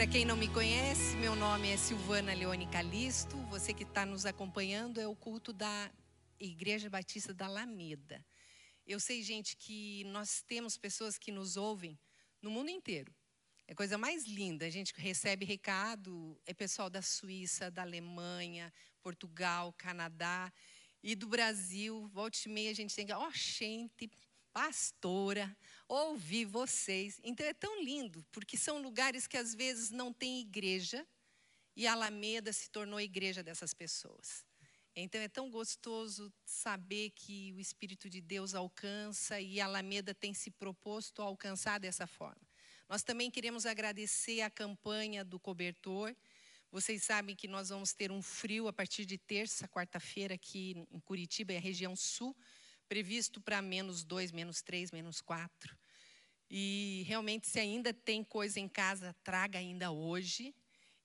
Para quem não me conhece, meu nome é Silvana Leone Calisto. Você que está nos acompanhando é o culto da Igreja Batista da Alameda. Eu sei, gente, que nós temos pessoas que nos ouvem no mundo inteiro. É coisa mais linda. A gente recebe recado, é pessoal da Suíça, da Alemanha, Portugal, Canadá e do Brasil. Volte e meia a gente tem ó, oh, gente, pastora, ouvir vocês. Então é tão lindo, porque são lugares que às vezes não tem igreja e a Alameda se tornou a igreja dessas pessoas. Então é tão gostoso saber que o Espírito de Deus alcança e a Alameda tem se proposto a alcançar dessa forma. Nós também queremos agradecer a campanha do cobertor. Vocês sabem que nós vamos ter um frio a partir de terça, quarta-feira, aqui em Curitiba, é a região sul previsto para menos dois, menos três, menos quatro. E realmente, se ainda tem coisa em casa, traga ainda hoje.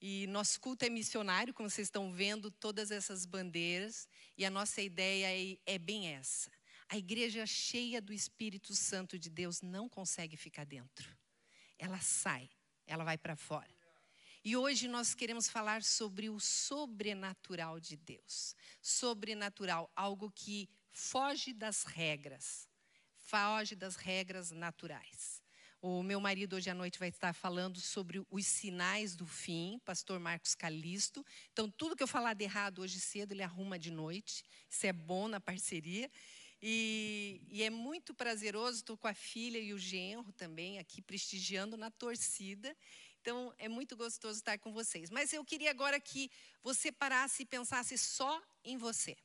E nosso culto é missionário, como vocês estão vendo, todas essas bandeiras. E a nossa ideia é, é bem essa. A igreja cheia do Espírito Santo de Deus não consegue ficar dentro. Ela sai, ela vai para fora. E hoje nós queremos falar sobre o sobrenatural de Deus. Sobrenatural, algo que foge das regras, foge das regras naturais. O meu marido hoje à noite vai estar falando sobre os sinais do fim, pastor Marcos Calisto. Então, tudo que eu falar de errado hoje cedo, ele arruma de noite. Isso é bom na parceria. E, e é muito prazeroso, estou com a filha e o genro também aqui prestigiando na torcida. Então, é muito gostoso estar com vocês. Mas eu queria agora que você parasse e pensasse só em você.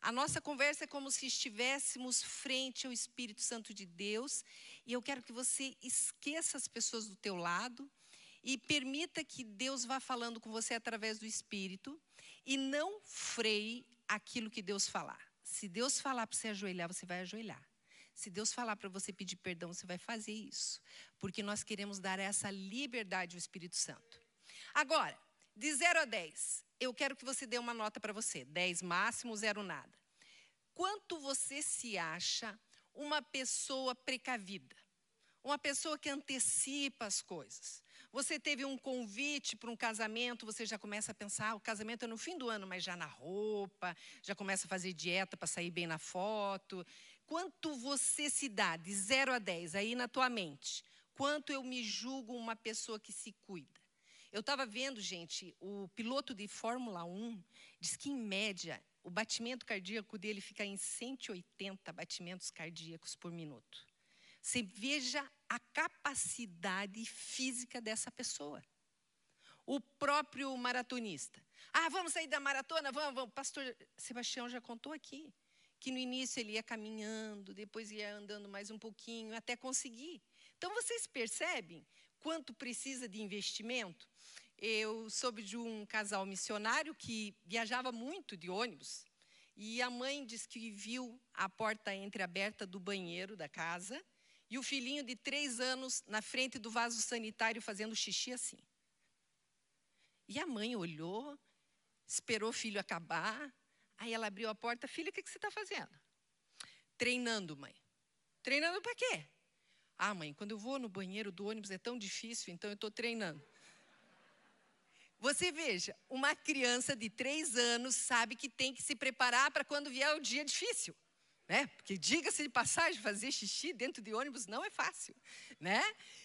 A nossa conversa é como se estivéssemos frente ao Espírito Santo de Deus, e eu quero que você esqueça as pessoas do teu lado e permita que Deus vá falando com você através do Espírito e não freie aquilo que Deus falar. Se Deus falar para você ajoelhar, você vai ajoelhar. Se Deus falar para você pedir perdão, você vai fazer isso, porque nós queremos dar essa liberdade ao Espírito Santo. Agora, de 0 a 10, eu quero que você dê uma nota para você. 10 máximo, zero nada. Quanto você se acha uma pessoa precavida? Uma pessoa que antecipa as coisas. Você teve um convite para um casamento, você já começa a pensar, ah, o casamento é no fim do ano, mas já na roupa, já começa a fazer dieta para sair bem na foto. Quanto você se dá de 0 a 10 aí na tua mente? Quanto eu me julgo uma pessoa que se cuida? Eu estava vendo, gente, o piloto de Fórmula 1 diz que, em média, o batimento cardíaco dele fica em 180 batimentos cardíacos por minuto. Você veja a capacidade física dessa pessoa. O próprio maratonista. Ah, vamos sair da maratona? Vamos, vamos. Pastor Sebastião já contou aqui que no início ele ia caminhando, depois ia andando mais um pouquinho até conseguir. Então vocês percebem quanto precisa de investimento? Eu soube de um casal missionário que viajava muito de ônibus. E a mãe diz que viu a porta entreaberta do banheiro da casa e o filhinho de três anos na frente do vaso sanitário fazendo xixi assim. E a mãe olhou, esperou o filho acabar. Aí ela abriu a porta: Filha, o que você está fazendo? Treinando, mãe. Treinando para quê? Ah, mãe, quando eu vou no banheiro do ônibus é tão difícil, então eu estou treinando. Você veja, uma criança de três anos sabe que tem que se preparar para quando vier o dia difícil. Né? Porque diga-se de passagem, fazer xixi dentro de ônibus não é fácil, né?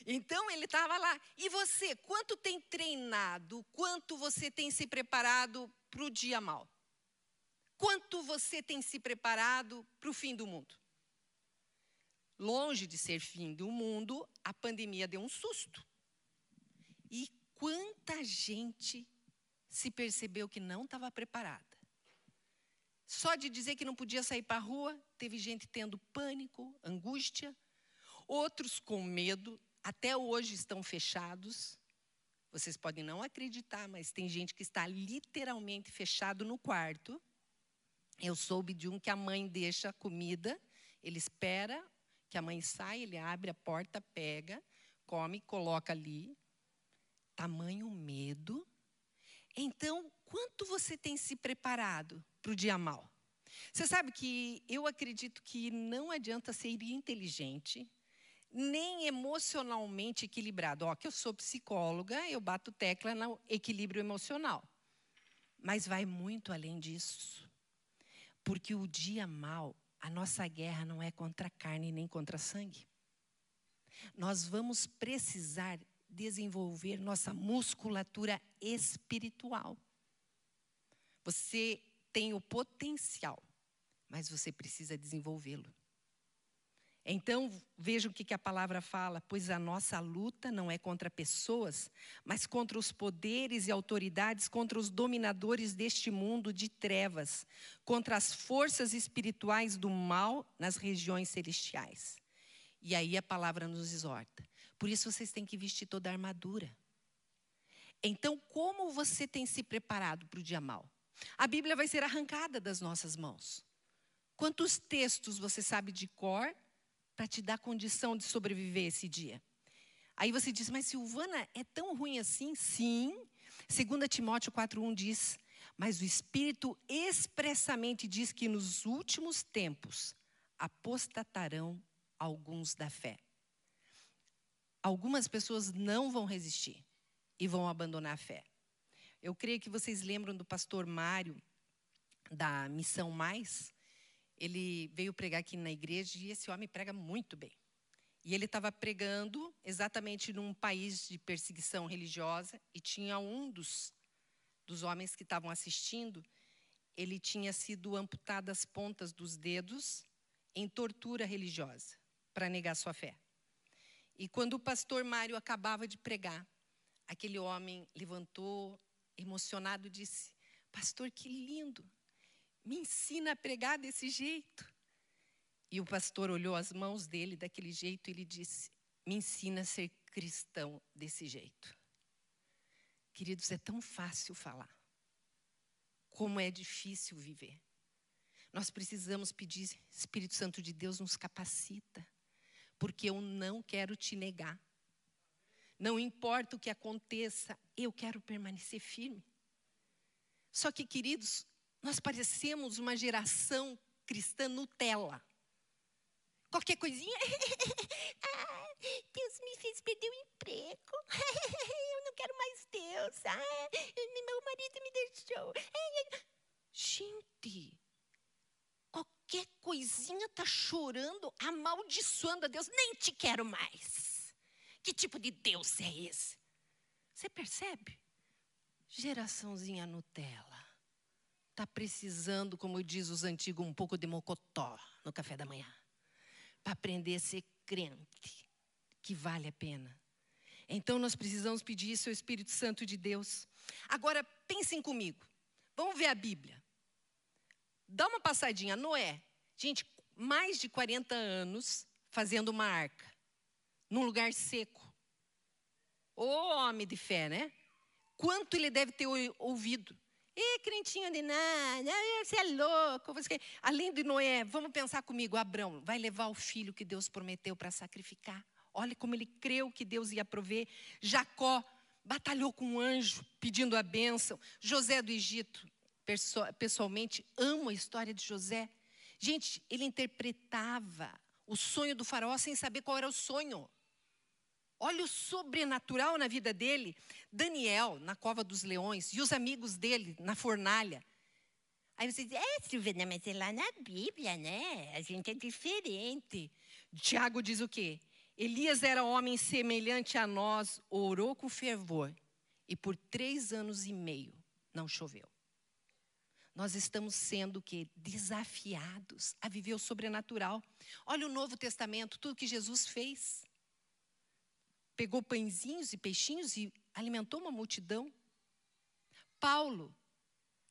Então ele estava lá. E você, quanto tem treinado? Quanto você tem se preparado para o dia mal? Quanto você tem se preparado para o fim do mundo? Longe de ser fim do mundo, a pandemia deu um susto. E quanta gente se percebeu que não estava preparada. Só de dizer que não podia sair para a rua, teve gente tendo pânico, angústia, outros com medo, até hoje estão fechados. Vocês podem não acreditar, mas tem gente que está literalmente fechado no quarto. Eu soube de um que a mãe deixa comida, ele espera que a mãe saia, ele abre a porta, pega, come, coloca ali tamanho medo. Então, quanto você tem se preparado para o dia mal? Você sabe que eu acredito que não adianta ser inteligente, nem emocionalmente equilibrado. Ó, que eu sou psicóloga, eu bato tecla no equilíbrio emocional. Mas vai muito além disso. Porque o dia mal, a nossa guerra não é contra a carne nem contra sangue. Nós vamos precisar desenvolver nossa musculatura espiritual. Você tem o potencial, mas você precisa desenvolvê-lo. Então, veja o que, a palavra fala: pois a nossa luta não é contra pessoas, mas contra os poderes e autoridades, contra os dominadores deste mundo de trevas, contra as forças espirituais do mal nas regiões celestiais. E aí a palavra nos exorta. Por isso vocês têm que vestir toda a armadura. Então, como você tem se preparado para o dia mal? A Bíblia vai ser arrancada das nossas mãos. Quantos textos você sabe de cor para te dar condição de sobreviver esse dia? Aí você diz, mas Silvana, é tão ruim assim? Sim. 2 Timóteo 4,1 diz: Mas o Espírito expressamente diz que nos últimos tempos apostatarão alguns da fé. Algumas pessoas não vão resistir e vão abandonar a fé. Eu creio que vocês lembram do pastor Mário, da Missão Mais. Ele veio pregar aqui na igreja e esse homem prega muito bem. E ele estava pregando exatamente num país de perseguição religiosa e tinha um dos, dos homens que estavam assistindo, ele tinha sido amputado as pontas dos dedos em tortura religiosa para negar sua fé. E quando o pastor Mário acabava de pregar, aquele homem levantou, emocionado, disse: Pastor, que lindo, me ensina a pregar desse jeito. E o pastor olhou as mãos dele daquele jeito e ele disse: Me ensina a ser cristão desse jeito. Queridos, é tão fácil falar, como é difícil viver. Nós precisamos pedir, Espírito Santo de Deus nos capacita porque eu não quero te negar. Não importa o que aconteça, eu quero permanecer firme. Só que, queridos, nós parecemos uma geração cristã Nutella. Qualquer coisinha. ah, Deus me fez perder o emprego. eu não quero mais Deus. Ah, meu marido me deixou. Gente, qualquer coisinha tá chorando, amaldiçoando a Deus, nem te quero mais. Que tipo de Deus é esse? Você percebe? Geraçãozinha Nutella. Tá precisando, como diz os antigos, um pouco de mocotó no café da manhã. Para aprender a ser crente, que vale a pena. Então nós precisamos pedir isso ao Espírito Santo de Deus. Agora pensem comigo. Vamos ver a Bíblia. Dá uma passadinha. Noé, gente, mais de 40 anos fazendo uma arca, num lugar seco. Ô homem de fé, né? Quanto ele deve ter ouvido. E crentinho de nada, você é louco. Você... Além de Noé, vamos pensar comigo, Abraão vai levar o filho que Deus prometeu para sacrificar. Olha como ele creu que Deus ia prover. Jacó batalhou com um anjo pedindo a bênção. José do Egito pessoalmente amo a história de José. Gente, ele interpretava o sonho do faraó sem saber qual era o sonho. Olha o sobrenatural na vida dele. Daniel, na cova dos leões, e os amigos dele, na fornalha. Aí você diz, é, Silvana, mas é lá na Bíblia, né? A gente é diferente. Tiago diz o quê? Elias era homem semelhante a nós, orou com fervor, e por três anos e meio não choveu nós estamos sendo que desafiados a viver o sobrenatural. Olha o Novo Testamento, tudo que Jesus fez. Pegou pãezinhos e peixinhos e alimentou uma multidão. Paulo,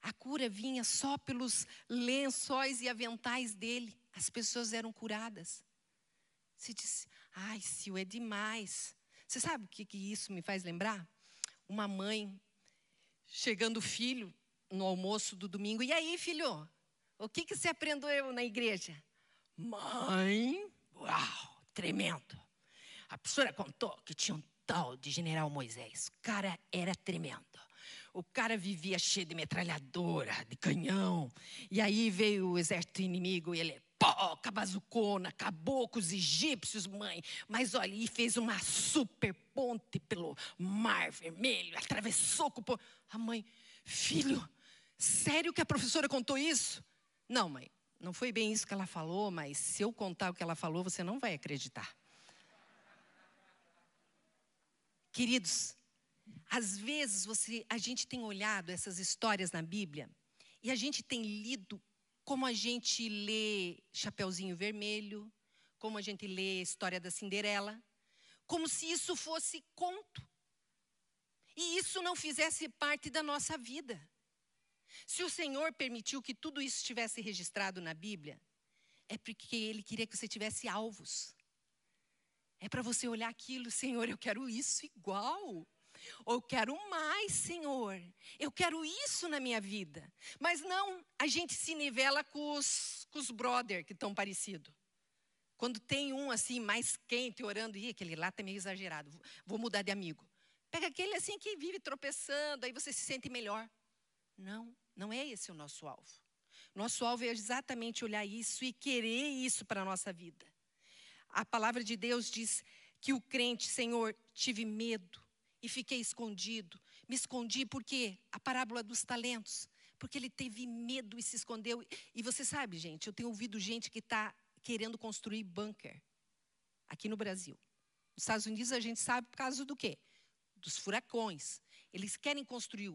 a cura vinha só pelos lençóis e aventais dele. As pessoas eram curadas. Você disse, ai, Sil, é demais. Você sabe o que, que isso me faz lembrar? Uma mãe chegando o filho no almoço do domingo. E aí, filho, o que, que você aprendeu na igreja? Mãe, uau, tremendo. A professora contou que tinha um tal de general Moisés. O cara era tremendo. O cara vivia cheio de metralhadora, de canhão. E aí veio o exército inimigo e ele poca bazucona, acabou com os egípcios, mãe. Mas olha, e fez uma super ponte pelo mar vermelho, atravessou com o. A mãe, filho, sério que a professora contou isso? Não, mãe, não foi bem isso que ela falou, mas se eu contar o que ela falou, você não vai acreditar. Queridos, às vezes você, a gente tem olhado essas histórias na Bíblia e a gente tem lido como a gente lê Chapeuzinho Vermelho, como a gente lê a história da Cinderela, como se isso fosse conto. E isso não fizesse parte da nossa vida. Se o Senhor permitiu que tudo isso estivesse registrado na Bíblia, é porque Ele queria que você tivesse alvos. É para você olhar aquilo, Senhor, eu quero isso igual. Ou eu quero mais, Senhor. Eu quero isso na minha vida. Mas não, a gente se nivela com os, com os brother que estão parecidos. Quando tem um assim mais quente orando, e aquele lá tá meio exagerado, vou mudar de amigo. Pega aquele assim que vive tropeçando, aí você se sente melhor. Não, não é esse o nosso alvo. Nosso alvo é exatamente olhar isso e querer isso para a nossa vida. A palavra de Deus diz que o crente, Senhor, tive medo, e fiquei escondido. Me escondi porque a parábola dos talentos, porque ele teve medo e se escondeu. E você sabe, gente, eu tenho ouvido gente que está querendo construir bunker aqui no Brasil. Nos Estados Unidos a gente sabe por causa do quê? Dos furacões. Eles querem construir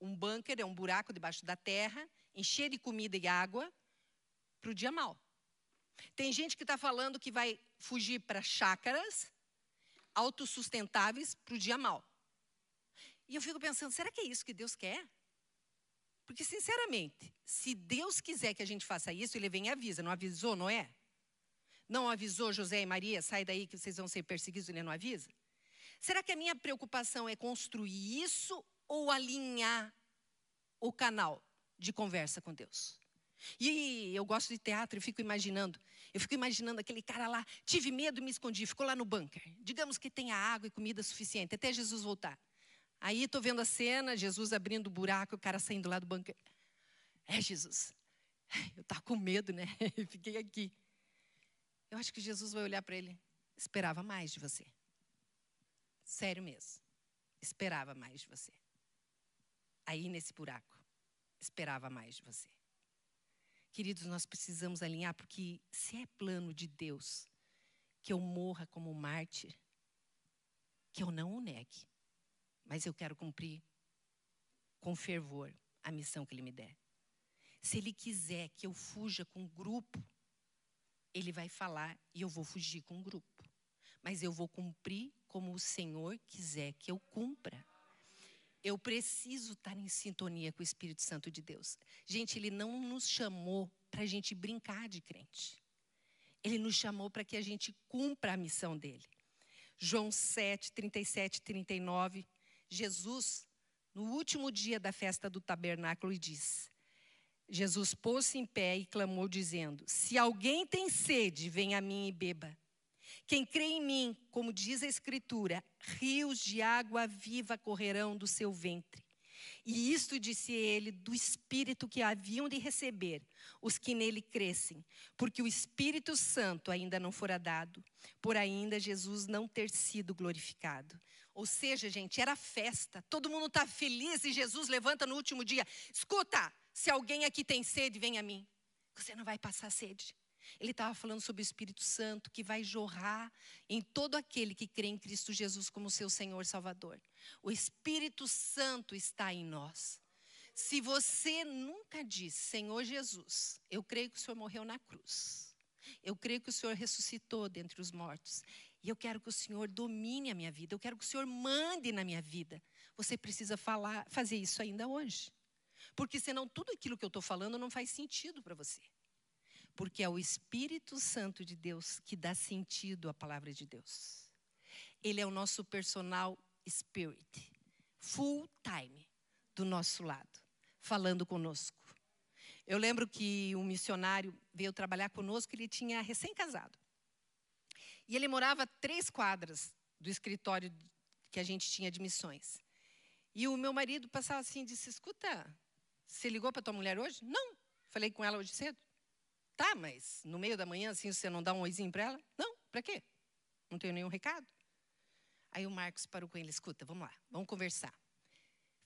um bunker, é um buraco debaixo da terra, encher de comida e água para o dia mal. Tem gente que está falando que vai fugir para chácaras autossustentáveis para o dia mal. E eu fico pensando, será que é isso que Deus quer? Porque, sinceramente, se Deus quiser que a gente faça isso, Ele vem e avisa. Não avisou, não é? Não avisou José e Maria, sai daí que vocês vão ser perseguidos, Ele não avisa? Será que a minha preocupação é construir isso ou alinhar o canal de conversa com Deus? E eu gosto de teatro e fico imaginando. Eu fico imaginando aquele cara lá, tive medo e me escondi, ficou lá no bunker. Digamos que tenha água e comida suficiente até Jesus voltar. Aí estou vendo a cena, Jesus abrindo o buraco, o cara saindo lá do banco. É, Jesus. Eu estava com medo, né? Fiquei aqui. Eu acho que Jesus vai olhar para ele. Esperava mais de você. Sério mesmo. Esperava mais de você. Aí nesse buraco. Esperava mais de você. Queridos, nós precisamos alinhar, porque se é plano de Deus que eu morra como mártir, que eu não o negue mas eu quero cumprir com fervor a missão que Ele me der. Se Ele quiser que eu fuja com um grupo, Ele vai falar e eu vou fugir com um grupo. Mas eu vou cumprir como o Senhor quiser que eu cumpra. Eu preciso estar em sintonia com o Espírito Santo de Deus. Gente, Ele não nos chamou para a gente brincar de crente. Ele nos chamou para que a gente cumpra a missão dele. João 7, 37, 39 Jesus, no último dia da festa do tabernáculo, diz: Jesus pôs-se em pé e clamou, dizendo: Se alguém tem sede, venha a mim e beba. Quem crê em mim, como diz a Escritura, rios de água viva correrão do seu ventre. E isto disse ele do Espírito que haviam de receber os que nele crescem, porque o Espírito Santo ainda não fora dado, por ainda Jesus não ter sido glorificado. Ou seja, gente, era festa, todo mundo está feliz e Jesus levanta no último dia. Escuta, se alguém aqui tem sede, vem a mim. Você não vai passar sede. Ele estava falando sobre o Espírito Santo que vai jorrar em todo aquele que crê em Cristo Jesus como seu Senhor Salvador. O Espírito Santo está em nós. Se você nunca disse, Senhor Jesus, eu creio que o Senhor morreu na cruz. Eu creio que o Senhor ressuscitou dentre os mortos. E eu quero que o Senhor domine a minha vida. Eu quero que o Senhor mande na minha vida. Você precisa falar, fazer isso ainda hoje. Porque senão tudo aquilo que eu estou falando não faz sentido para você. Porque é o Espírito Santo de Deus que dá sentido à palavra de Deus. Ele é o nosso personal spirit, full time, do nosso lado, falando conosco. Eu lembro que um missionário veio trabalhar conosco, ele tinha recém-casado. E ele morava três quadras do escritório que a gente tinha de missões. E o meu marido passava assim e disse: Escuta, você ligou para tua mulher hoje? Não. Falei com ela hoje cedo. Tá, mas no meio da manhã, assim, você não dá um oizinho para ela? Não, para quê? Não tenho nenhum recado. Aí o Marcos parou com ele, escuta, vamos lá, vamos conversar.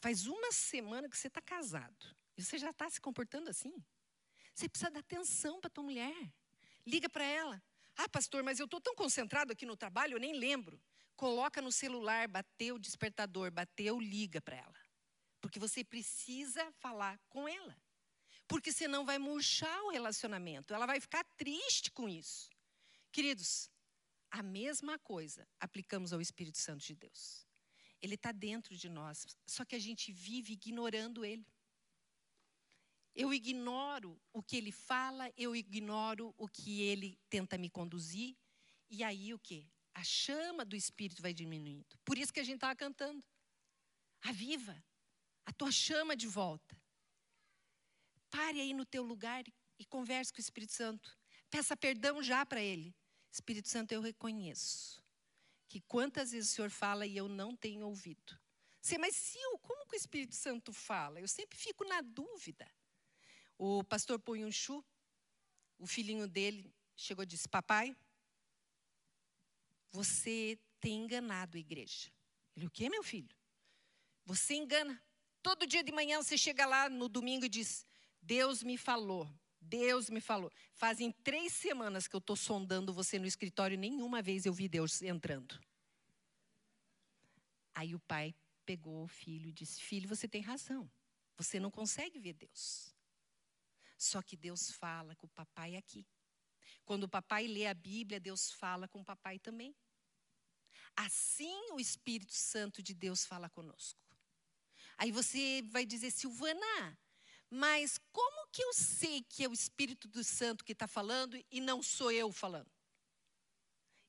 Faz uma semana que você está casado e você já está se comportando assim. Você precisa dar atenção para tua mulher. Liga para ela. Ah, pastor, mas eu estou tão concentrado aqui no trabalho, eu nem lembro. Coloca no celular, bateu o despertador, bateu, liga para ela. Porque você precisa falar com ela. Porque senão vai murchar o relacionamento. Ela vai ficar triste com isso. Queridos, a mesma coisa aplicamos ao Espírito Santo de Deus. Ele está dentro de nós, só que a gente vive ignorando ele. Eu ignoro o que ele fala, eu ignoro o que ele tenta me conduzir, e aí o que? A chama do Espírito vai diminuindo. Por isso que a gente estava cantando. Aviva a tua chama de volta. Pare aí no teu lugar e converse com o Espírito Santo. Peça perdão já para ele. Espírito Santo, eu reconheço que quantas vezes o Senhor fala e eu não tenho ouvido. Sim, mas Sil, como que o Espírito Santo fala? Eu sempre fico na dúvida. O pastor Punhunchu, o filhinho dele, chegou e disse: Papai, você tem enganado a igreja. Ele, o que, meu filho? Você engana. Todo dia de manhã você chega lá no domingo e diz: Deus me falou. Deus me falou. Fazem três semanas que eu estou sondando você no escritório, nenhuma vez eu vi Deus entrando. Aí o pai pegou o filho e disse: Filho, você tem razão. Você não consegue ver Deus. Só que Deus fala com o papai aqui. Quando o papai lê a Bíblia, Deus fala com o papai também. Assim o Espírito Santo de Deus fala conosco. Aí você vai dizer, Silvana, mas como que eu sei que é o Espírito do Santo que está falando e não sou eu falando?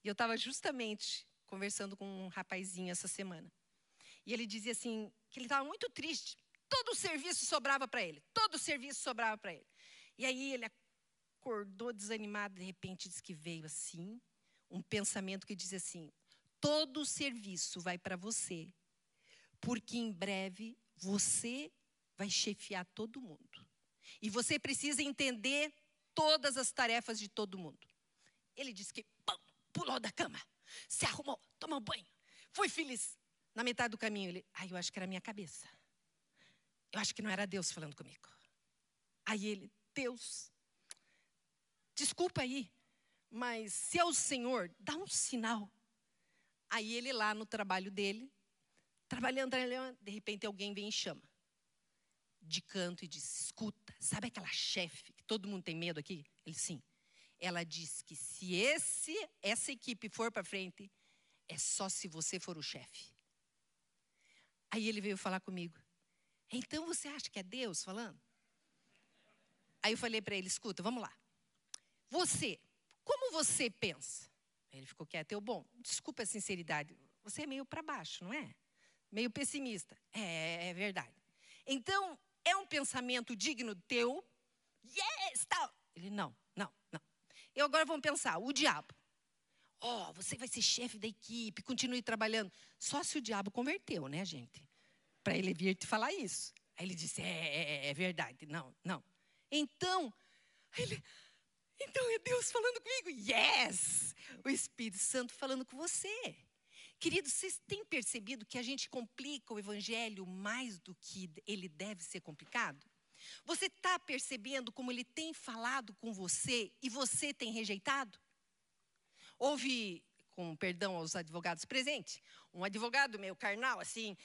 E eu estava justamente conversando com um rapazinho essa semana. E ele dizia assim, que ele estava muito triste. Todo o serviço sobrava para ele. Todo o serviço sobrava para ele. E aí ele acordou desanimado, de repente diz que veio assim, um pensamento que diz assim: todo o serviço vai para você, porque em breve você vai chefiar todo mundo. E você precisa entender todas as tarefas de todo mundo. Ele disse que pum, pulou da cama, se arrumou, tomou banho, foi feliz. Na metade do caminho, ele, ai, eu acho que era minha cabeça. Eu acho que não era Deus falando comigo. Aí ele, Deus, desculpa aí, mas se é o Senhor, dá um sinal. Aí ele lá no trabalho dele, trabalhando, de repente alguém vem e chama. De canto e diz: Escuta, sabe aquela chefe que todo mundo tem medo aqui? Ele sim. Ela diz que se esse essa equipe for para frente, é só se você for o chefe. Aí ele veio falar comigo. Então você acha que é Deus falando? Aí eu falei para ele: escuta, vamos lá. Você, como você pensa? Ele ficou quieto. Eu, bom, desculpa a sinceridade, você é meio para baixo, não é? Meio pessimista. É, é verdade. Então, é um pensamento digno teu? Yes, tal. Ele, não, não, não. E agora vamos pensar, o diabo. Ó, oh, você vai ser chefe da equipe, continue trabalhando. Só se o diabo converteu, né, gente? Para ele vir te falar isso. Aí ele disse, é, é, é verdade. Não, não. Então, ele, então é Deus falando comigo. Yes! O Espírito Santo falando com você. Queridos, vocês têm percebido que a gente complica o evangelho mais do que ele deve ser complicado? Você está percebendo como ele tem falado com você e você tem rejeitado? Houve, com perdão aos advogados presentes, um advogado meio carnal, assim,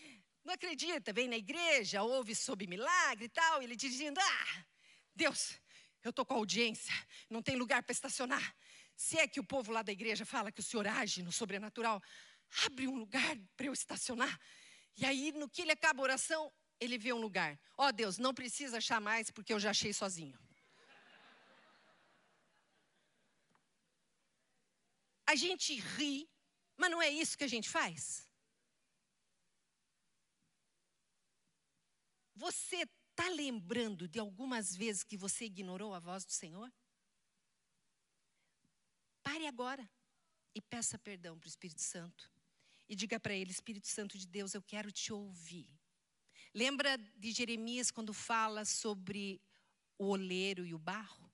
não acredita, vem na igreja, ouve sobre milagre e tal, e ele dizendo: Ah, Deus, eu estou com audiência, não tem lugar para estacionar. Se é que o povo lá da igreja fala que o Senhor age no sobrenatural, abre um lugar para eu estacionar. E aí, no que ele acaba a oração, ele vê um lugar. Ó oh, Deus, não precisa achar mais, porque eu já achei sozinho. A gente ri, mas não é isso que a gente faz. Você Está lembrando de algumas vezes que você ignorou a voz do Senhor? Pare agora e peça perdão para o Espírito Santo. E diga para ele: Espírito Santo de Deus, eu quero te ouvir. Lembra de Jeremias quando fala sobre o oleiro e o barro?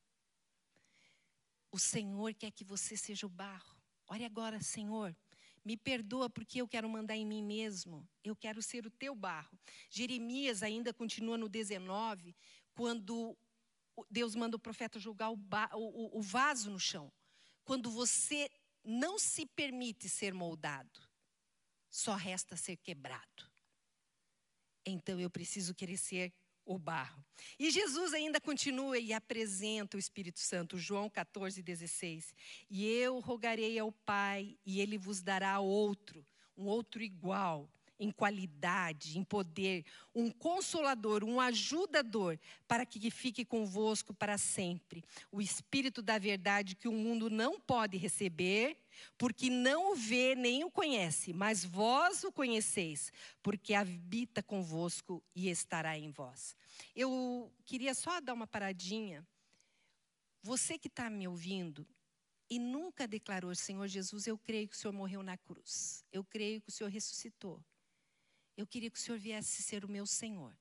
O Senhor quer que você seja o barro. Ore agora, Senhor. Me perdoa porque eu quero mandar em mim mesmo. Eu quero ser o teu barro. Jeremias ainda continua no 19, quando Deus manda o profeta jogar o, o, o vaso no chão. Quando você não se permite ser moldado, só resta ser quebrado. Então eu preciso querer ser o barro. E Jesus ainda continua e apresenta o Espírito Santo, João 14, 16. E eu rogarei ao Pai, e ele vos dará outro, um outro igual, em qualidade, em poder, um consolador, um ajudador, para que fique convosco para sempre. O Espírito da verdade que o mundo não pode receber, porque não o vê nem o conhece, mas vós o conheceis, porque habita convosco e estará em vós. Eu queria só dar uma paradinha. Você que está me ouvindo e nunca declarou, Senhor Jesus, eu creio que o Senhor morreu na cruz, eu creio que o Senhor ressuscitou. Eu queria que o Senhor viesse ser o meu Senhor.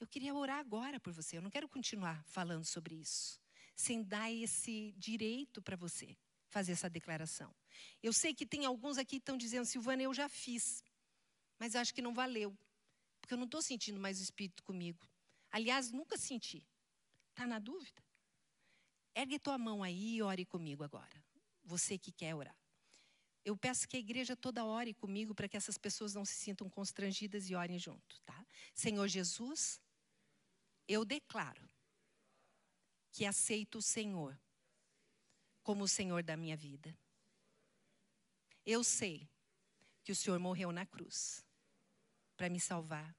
Eu queria orar agora por você. Eu não quero continuar falando sobre isso, sem dar esse direito para você fazer essa declaração. Eu sei que tem alguns aqui que estão dizendo, Silvana, eu já fiz, mas acho que não valeu, porque eu não estou sentindo mais o Espírito comigo. Aliás, nunca senti. Está na dúvida? Ergue tua mão aí e ore comigo agora. Você que quer orar. Eu peço que a igreja toda ore comigo para que essas pessoas não se sintam constrangidas e orem junto, tá? Senhor Jesus, eu declaro que aceito o Senhor como o Senhor da minha vida. Eu sei que o Senhor morreu na cruz para me salvar,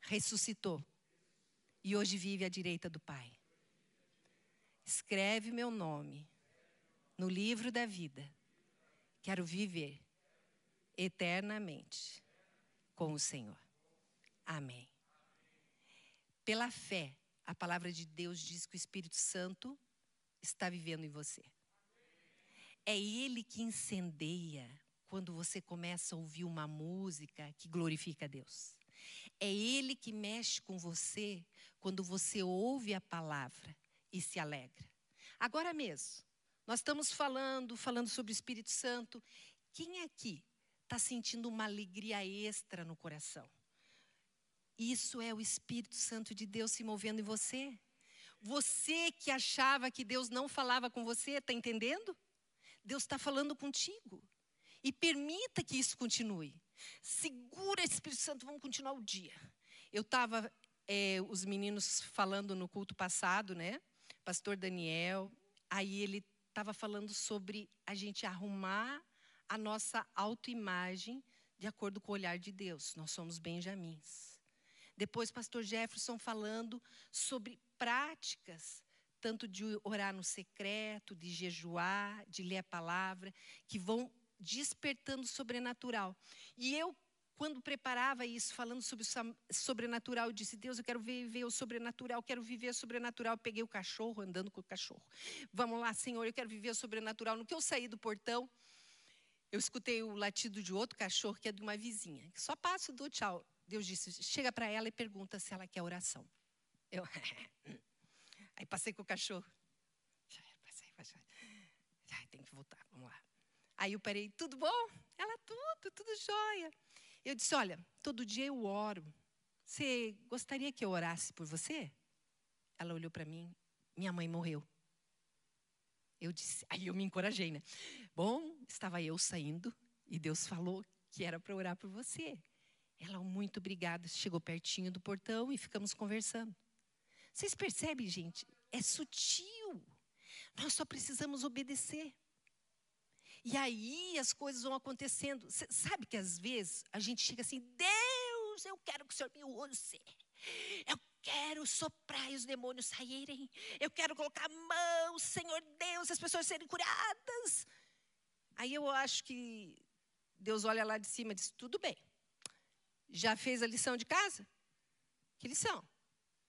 ressuscitou e hoje vive à direita do Pai. Escreve meu nome no livro da vida. Quero viver eternamente com o Senhor. Amém. Pela fé, a palavra de Deus diz que o Espírito Santo está vivendo em você. É Ele que incendeia quando você começa a ouvir uma música que glorifica a Deus. É Ele que mexe com você quando você ouve a palavra e se alegra. Agora mesmo, nós estamos falando, falando sobre o Espírito Santo. Quem aqui está sentindo uma alegria extra no coração? Isso é o Espírito Santo de Deus se movendo em você. Você que achava que Deus não falava com você, está entendendo? Deus está falando contigo. E permita que isso continue. Segura Espírito Santo, vamos continuar o dia. Eu estava, é, os meninos falando no culto passado, né? Pastor Daniel, aí ele estava falando sobre a gente arrumar a nossa autoimagem de acordo com o olhar de Deus. Nós somos benjamins. Depois, pastor Jefferson falando sobre práticas tanto de orar no secreto, de jejuar, de ler a palavra, que vão despertando o sobrenatural. E eu, quando preparava isso, falando sobre o sobrenatural, eu disse: Deus, eu quero viver o sobrenatural, quero viver o sobrenatural. Eu peguei o cachorro, andando com o cachorro. Vamos lá, Senhor, eu quero viver o sobrenatural. No que eu saí do portão, eu escutei o latido de outro cachorro, que é de uma vizinha. Só passo do tchau. Deus disse: chega para ela e pergunta se ela quer oração. Eu. Aí passei com o cachorro. Passei, passei. Tem que voltar, vamos lá. Aí eu parei, tudo bom? Ela, tudo, tudo jóia. Eu disse, olha, todo dia eu oro. Você gostaria que eu orasse por você? Ela olhou para mim, minha mãe morreu. Eu disse, aí eu me encorajei, né? Bom, estava eu saindo e Deus falou que era para orar por você. Ela, muito obrigada, chegou pertinho do portão e ficamos conversando. Vocês percebem, gente? É sutil. Nós só precisamos obedecer. E aí as coisas vão acontecendo. Cê sabe que às vezes a gente chega assim: Deus, eu quero que o Senhor me use. Eu quero soprar e os demônios saírem. Eu quero colocar a mão, Senhor Deus, as pessoas serem curadas. Aí eu acho que Deus olha lá de cima e diz: tudo bem. Já fez a lição de casa? Que lição?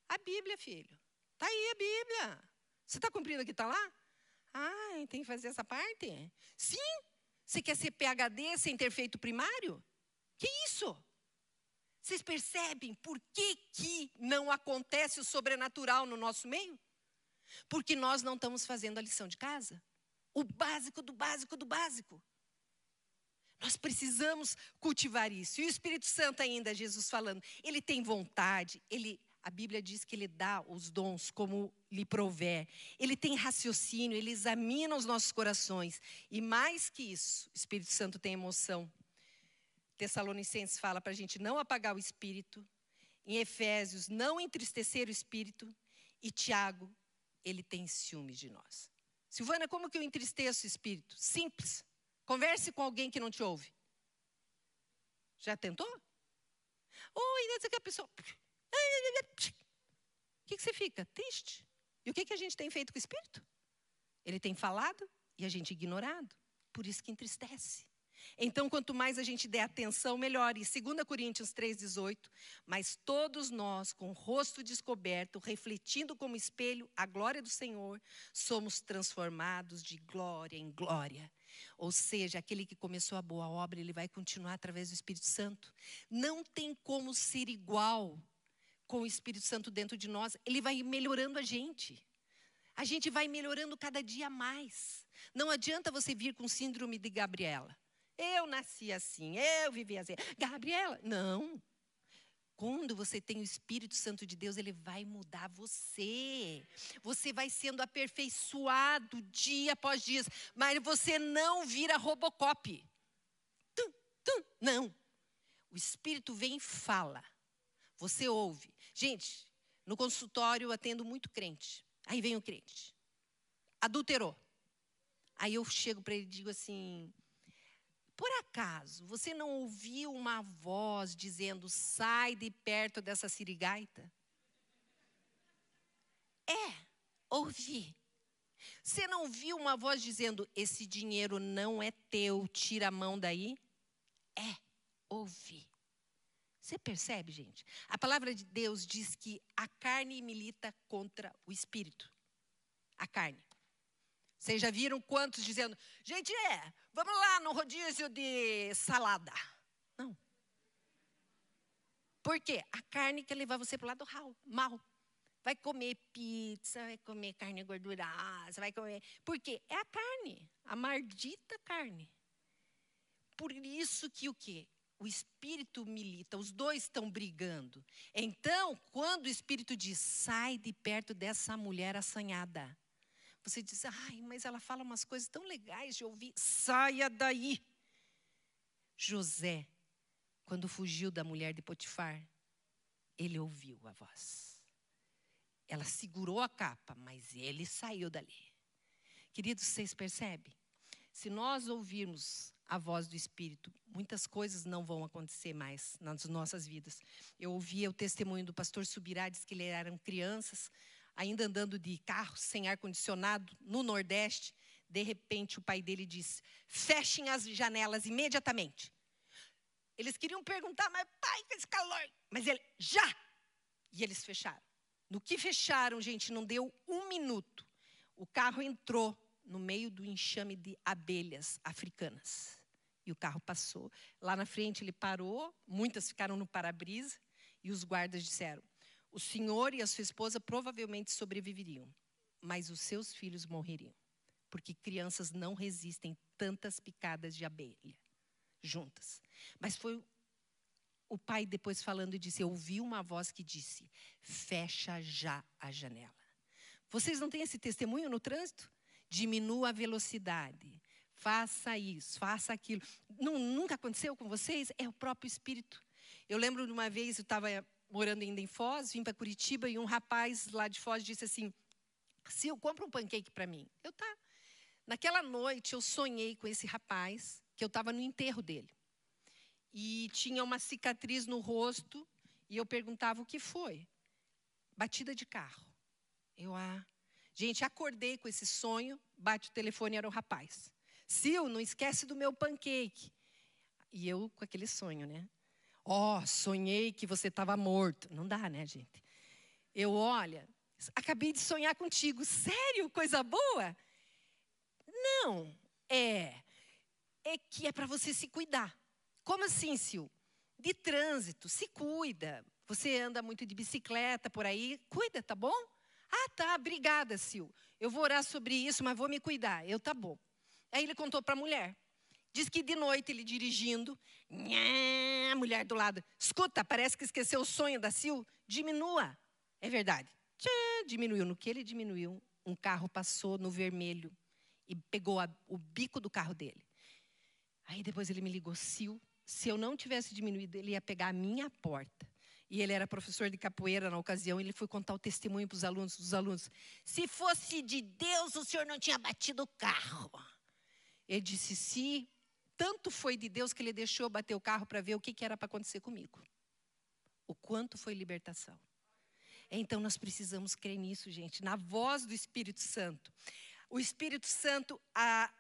A Bíblia, filho. Está aí a Bíblia. Você está cumprindo o que está lá? Ah, tem que fazer essa parte? Sim. Você quer ser PHD sem ter feito primário? Que isso? Vocês percebem por que, que não acontece o sobrenatural no nosso meio? Porque nós não estamos fazendo a lição de casa. O básico do básico do básico. Nós precisamos cultivar isso. E o Espírito Santo ainda, Jesus falando, ele tem vontade, ele a Bíblia diz que ele dá os dons como lhe prover. Ele tem raciocínio, ele examina os nossos corações. E mais que isso, o Espírito Santo tem emoção. Tessalonicenses fala para a gente não apagar o espírito. Em Efésios, não entristecer o espírito. E Tiago, ele tem ciúmes de nós. Silvana, como que eu entristeço o espírito? Simples. Converse com alguém que não te ouve. Já tentou? Oi, oh, que a pessoa. O que, que você fica? Triste. E o que, que a gente tem feito com o espírito? Ele tem falado e a gente ignorado. Por isso que entristece. Então, quanto mais a gente der atenção, melhor. E 2 Coríntios 3,18, mas todos nós, com o rosto descoberto, refletindo como espelho a glória do Senhor, somos transformados de glória em glória. Ou seja, aquele que começou a boa obra, ele vai continuar através do Espírito Santo. Não tem como ser igual com o Espírito Santo dentro de nós, ele vai melhorando a gente. A gente vai melhorando cada dia mais. Não adianta você vir com síndrome de Gabriela. Eu nasci assim, eu vivi assim. Gabriela, não. Quando você tem o Espírito Santo de Deus, ele vai mudar você. Você vai sendo aperfeiçoado dia após dia, mas você não vira Robocop. Tum, tum, não. O Espírito vem e fala. Você ouve. Gente, no consultório eu atendo muito crente. Aí vem o crente. Adulterou. Aí eu chego para ele e digo assim: por acaso, você não ouviu uma voz dizendo: sai de perto dessa sirigaita? É, ouvi. Você não viu uma voz dizendo: esse dinheiro não é teu, tira a mão daí? É, ouvi. Você percebe, gente? A palavra de Deus diz que a carne milita contra o espírito. A carne. Vocês já viram quantos dizendo, gente, é, vamos lá no rodízio de salada. Não. Por quê? A carne quer levar você para o lado mal. Vai comer pizza, vai comer carne gordurosa, vai comer. Por quê? É a carne, a maldita carne. Por isso que o quê? O espírito milita, os dois estão brigando. Então, quando o espírito diz, sai de perto dessa mulher assanhada. Você diz, ai, mas ela fala umas coisas tão legais de ouvir. Saia daí. José, quando fugiu da mulher de Potifar, ele ouviu a voz. Ela segurou a capa, mas ele saiu dali. Queridos, vocês percebem? Se nós ouvirmos a voz do Espírito, muitas coisas não vão acontecer mais nas nossas vidas. Eu ouvia o testemunho do pastor Subirá, diz que eles eram crianças, ainda andando de carro sem ar-condicionado no Nordeste, de repente o pai dele disse: fechem as janelas imediatamente. Eles queriam perguntar, mas pai, com esse calor. Mas ele, já! E eles fecharam. No que fecharam, gente, não deu um minuto. O carro entrou no meio do enxame de abelhas africanas. E o carro passou. Lá na frente ele parou, muitas ficaram no para-brisa, e os guardas disseram: o senhor e a sua esposa provavelmente sobreviveriam, mas os seus filhos morreriam, porque crianças não resistem tantas picadas de abelha juntas. Mas foi o pai depois falando e disse: Eu ouvi uma voz que disse: Fecha já a janela. Vocês não têm esse testemunho no trânsito? Diminua a velocidade. Faça isso, faça aquilo. Não, nunca aconteceu com vocês? É o próprio Espírito. Eu lembro de uma vez, eu estava morando ainda em Foz, vim para Curitiba e um rapaz lá de Foz disse assim: Sil, compra um pancake para mim. Eu tá. Naquela noite eu sonhei com esse rapaz, que eu estava no enterro dele. E tinha uma cicatriz no rosto, e eu perguntava o que foi. Batida de carro. Eu, ah. Gente, acordei com esse sonho, bate o telefone, era o rapaz. Sil, não esquece do meu pancake. E eu com aquele sonho, né? Ó, oh, sonhei que você estava morto. Não dá, né, gente? Eu, olha, acabei de sonhar contigo. Sério? Coisa boa? Não, é. É que é para você se cuidar. Como assim, Sil? De trânsito, se cuida. Você anda muito de bicicleta por aí, cuida, tá bom? Ah, tá, obrigada, Sil. Eu vou orar sobre isso, mas vou me cuidar. Eu, tá bom. Aí ele contou para a mulher. Diz que de noite ele dirigindo, a mulher do lado, escuta, parece que esqueceu o sonho da Sil, diminua. É verdade. Tchã, diminuiu. No que ele diminuiu, um carro passou no vermelho e pegou a, o bico do carro dele. Aí depois ele me ligou, Sil, se eu não tivesse diminuído, ele ia pegar a minha porta. E ele era professor de capoeira na ocasião, ele foi contar o testemunho para os alunos, os alunos. Se fosse de Deus, o senhor não tinha batido o carro. Ele disse, se tanto foi de Deus que ele deixou bater o carro para ver o que, que era para acontecer comigo. O quanto foi libertação. Então nós precisamos crer nisso, gente, na voz do Espírito Santo. O Espírito Santo, a,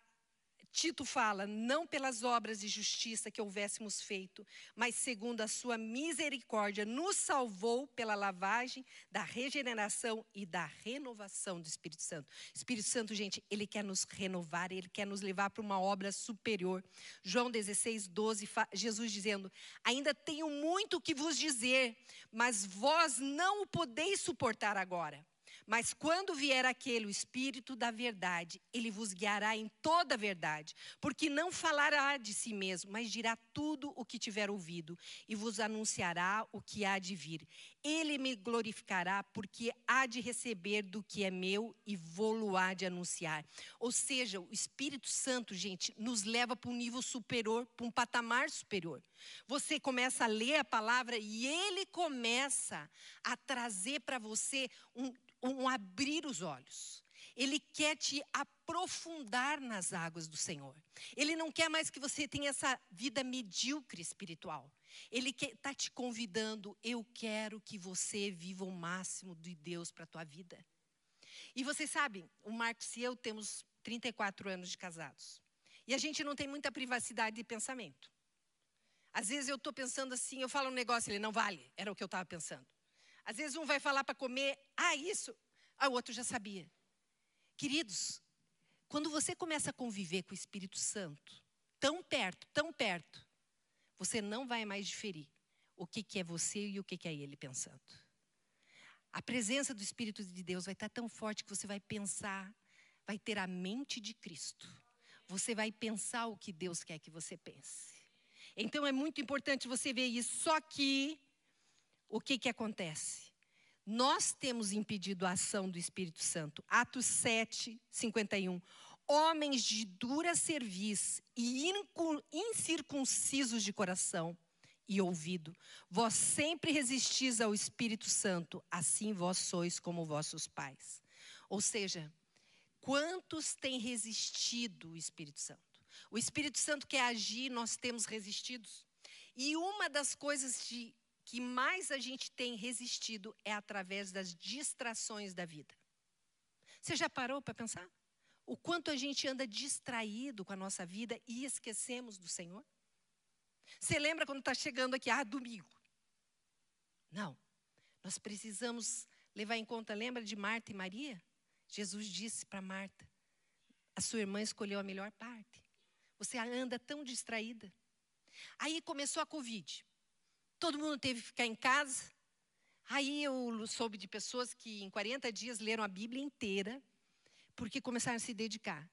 Tito fala, não pelas obras de justiça que houvéssemos feito, mas segundo a sua misericórdia, nos salvou pela lavagem da regeneração e da renovação do Espírito Santo. Espírito Santo, gente, ele quer nos renovar, ele quer nos levar para uma obra superior. João 16, 12, Jesus dizendo: Ainda tenho muito que vos dizer, mas vós não o podeis suportar agora. Mas quando vier aquele, o Espírito da verdade, ele vos guiará em toda a verdade, porque não falará de si mesmo, mas dirá tudo o que tiver ouvido e vos anunciará o que há de vir. Ele me glorificará, porque há de receber do que é meu e vou-lo há de anunciar. Ou seja, o Espírito Santo, gente, nos leva para um nível superior, para um patamar superior. Você começa a ler a palavra e ele começa a trazer para você um um abrir os olhos. Ele quer te aprofundar nas águas do Senhor. Ele não quer mais que você tenha essa vida medíocre espiritual. Ele está te convidando. Eu quero que você viva o máximo de Deus para a tua vida. E vocês sabem, o Marcos e eu temos 34 anos de casados. E a gente não tem muita privacidade de pensamento. Às vezes eu estou pensando assim, eu falo um negócio, ele não vale, era o que eu estava pensando. Às vezes um vai falar para comer, ah, isso. Ah, o outro já sabia. Queridos, quando você começa a conviver com o Espírito Santo, tão perto, tão perto, você não vai mais diferir o que, que é você e o que, que é ele pensando. A presença do Espírito de Deus vai estar tão forte que você vai pensar, vai ter a mente de Cristo. Você vai pensar o que Deus quer que você pense. Então é muito importante você ver isso. Só que o que, que acontece? Nós temos impedido a ação do Espírito Santo. Atos 7, 51. Homens de dura cerviz e incircuncisos de coração e ouvido, vós sempre resistis ao Espírito Santo, assim vós sois como vossos pais. Ou seja, quantos têm resistido o Espírito Santo? O Espírito Santo quer agir, nós temos resistidos. E uma das coisas de que mais a gente tem resistido é através das distrações da vida. Você já parou para pensar? O quanto a gente anda distraído com a nossa vida e esquecemos do Senhor? Você lembra quando está chegando aqui, ah, domingo? Não. Nós precisamos levar em conta, lembra de Marta e Maria? Jesus disse para Marta: a sua irmã escolheu a melhor parte. Você anda tão distraída. Aí começou a Covid. Todo mundo teve que ficar em casa. Aí eu soube de pessoas que em 40 dias leram a Bíblia inteira, porque começaram a se dedicar.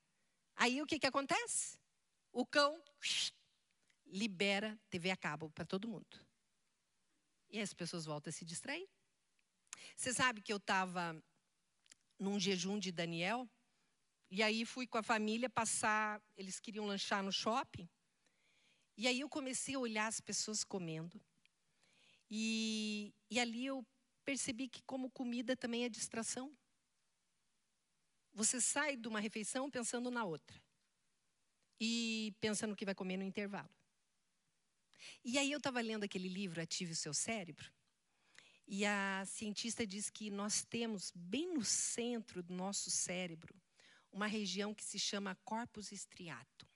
Aí o que, que acontece? O cão libera TV a cabo para todo mundo. E as pessoas voltam a se distrair. Você sabe que eu estava num jejum de Daniel, e aí fui com a família passar, eles queriam lanchar no shopping. E aí eu comecei a olhar as pessoas comendo. E, e ali eu percebi que, como comida, também é distração. Você sai de uma refeição pensando na outra. E pensando que vai comer no intervalo. E aí eu estava lendo aquele livro, Ative o Seu Cérebro. E a cientista diz que nós temos, bem no centro do nosso cérebro, uma região que se chama corpus striatum.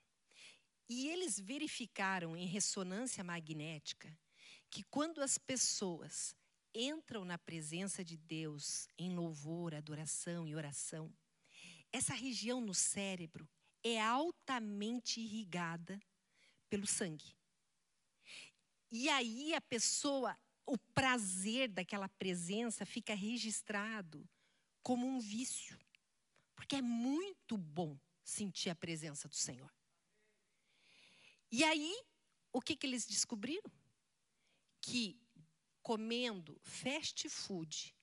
E eles verificaram em ressonância magnética que quando as pessoas entram na presença de Deus em louvor, adoração e oração, essa região no cérebro é altamente irrigada pelo sangue. E aí a pessoa, o prazer daquela presença fica registrado como um vício. Porque é muito bom sentir a presença do Senhor. E aí, o que, que eles descobriram? Que comendo fast food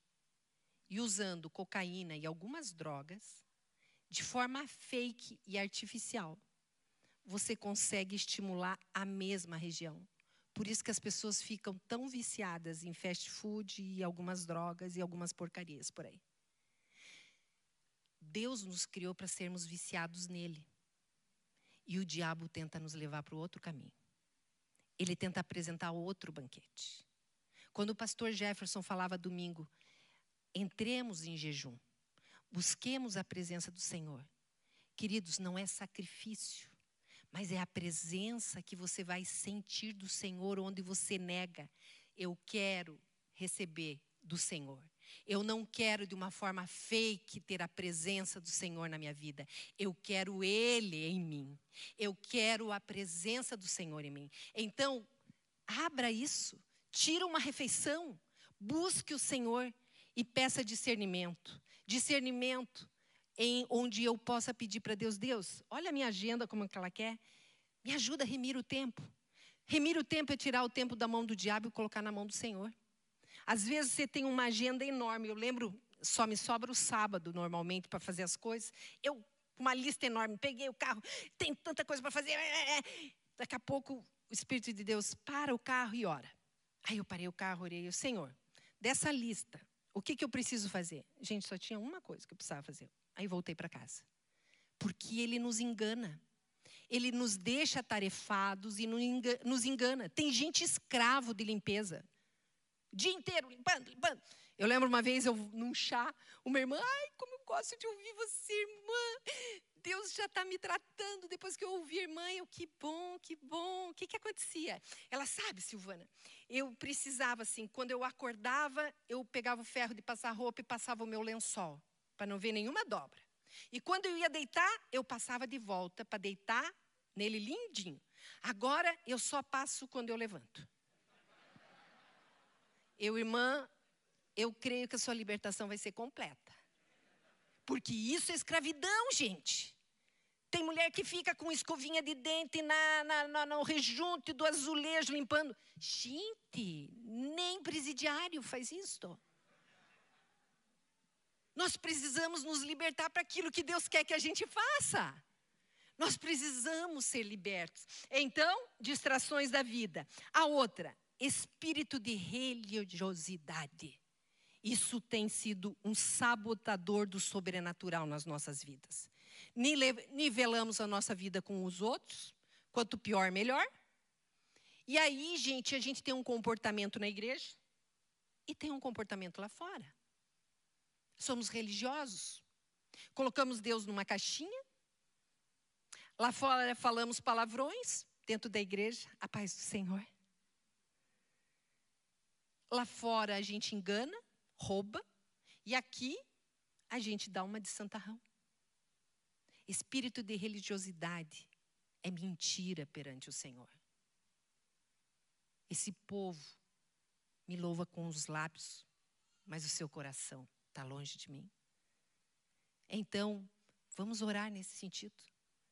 e usando cocaína e algumas drogas, de forma fake e artificial, você consegue estimular a mesma região. Por isso que as pessoas ficam tão viciadas em fast food e algumas drogas e algumas porcarias por aí. Deus nos criou para sermos viciados nele. E o diabo tenta nos levar para o outro caminho. Ele tenta apresentar outro banquete. Quando o pastor Jefferson falava domingo, entremos em jejum, busquemos a presença do Senhor. Queridos, não é sacrifício, mas é a presença que você vai sentir do Senhor, onde você nega. Eu quero receber do Senhor. Eu não quero de uma forma fake ter a presença do Senhor na minha vida. Eu quero Ele em mim. Eu quero a presença do Senhor em mim. Então, abra isso. Tira uma refeição. Busque o Senhor e peça discernimento. Discernimento em onde eu possa pedir para Deus, Deus, olha a minha agenda como é que ela quer. Me ajuda a remir o tempo. Remir o tempo é tirar o tempo da mão do diabo e colocar na mão do Senhor. Às vezes você tem uma agenda enorme. Eu lembro, só me sobra o sábado normalmente para fazer as coisas. Eu, uma lista enorme, peguei o carro, tem tanta coisa para fazer. É, é, é. Daqui a pouco o Espírito de Deus para o carro e ora. Aí eu parei o carro, orei, o Senhor, dessa lista, o que, que eu preciso fazer? Gente, só tinha uma coisa que eu precisava fazer. Aí voltei para casa. Porque ele nos engana. Ele nos deixa tarefados e nos engana. Tem gente escravo de limpeza. Dia inteiro limpando, limpando. Eu lembro uma vez, eu num chá, uma irmã, ai, como eu gosto de ouvir você, irmã. Deus já está me tratando. Depois que eu ouvi a irmã, eu, que bom, que bom. O que, que acontecia? Ela sabe, Silvana, eu precisava, assim, quando eu acordava, eu pegava o ferro de passar roupa e passava o meu lençol, para não ver nenhuma dobra. E quando eu ia deitar, eu passava de volta para deitar nele lindinho. Agora eu só passo quando eu levanto. Eu, irmã, eu creio que a sua libertação vai ser completa. Porque isso é escravidão, gente. Tem mulher que fica com escovinha de dente na, na, na, no rejunte do azulejo limpando. Gente, nem presidiário faz isso. Nós precisamos nos libertar para aquilo que Deus quer que a gente faça. Nós precisamos ser libertos. Então, distrações da vida. A outra, espírito de religiosidade. Isso tem sido um sabotador do sobrenatural nas nossas vidas. Nivelamos a nossa vida com os outros, quanto pior, melhor. E aí, gente, a gente tem um comportamento na igreja e tem um comportamento lá fora. Somos religiosos. Colocamos Deus numa caixinha. Lá fora falamos palavrões, dentro da igreja, a paz do Senhor. Lá fora a gente engana, rouba, e aqui a gente dá uma de santarrão. Espírito de religiosidade é mentira perante o Senhor. Esse povo me louva com os lábios, mas o seu coração está longe de mim. Então, vamos orar nesse sentido.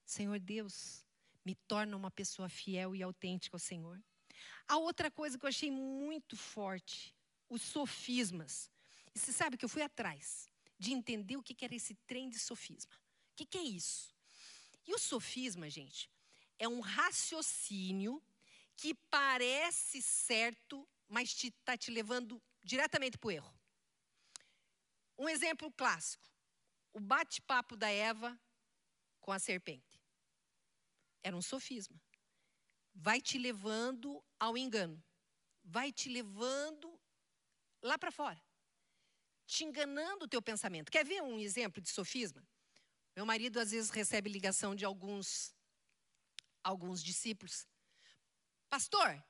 Senhor Deus, me torna uma pessoa fiel e autêntica ao Senhor. A outra coisa que eu achei muito forte, os sofismas. E você sabe que eu fui atrás de entender o que era esse trem de sofisma. O que é isso? E o sofisma, gente, é um raciocínio que parece certo, mas está te, te levando diretamente para o erro. Um exemplo clássico: o bate-papo da Eva com a serpente. Era um sofisma vai te levando ao engano, vai te levando lá para fora, te enganando o teu pensamento. Quer ver um exemplo de sofisma? Meu marido às vezes recebe ligação de alguns alguns discípulos. Pastor,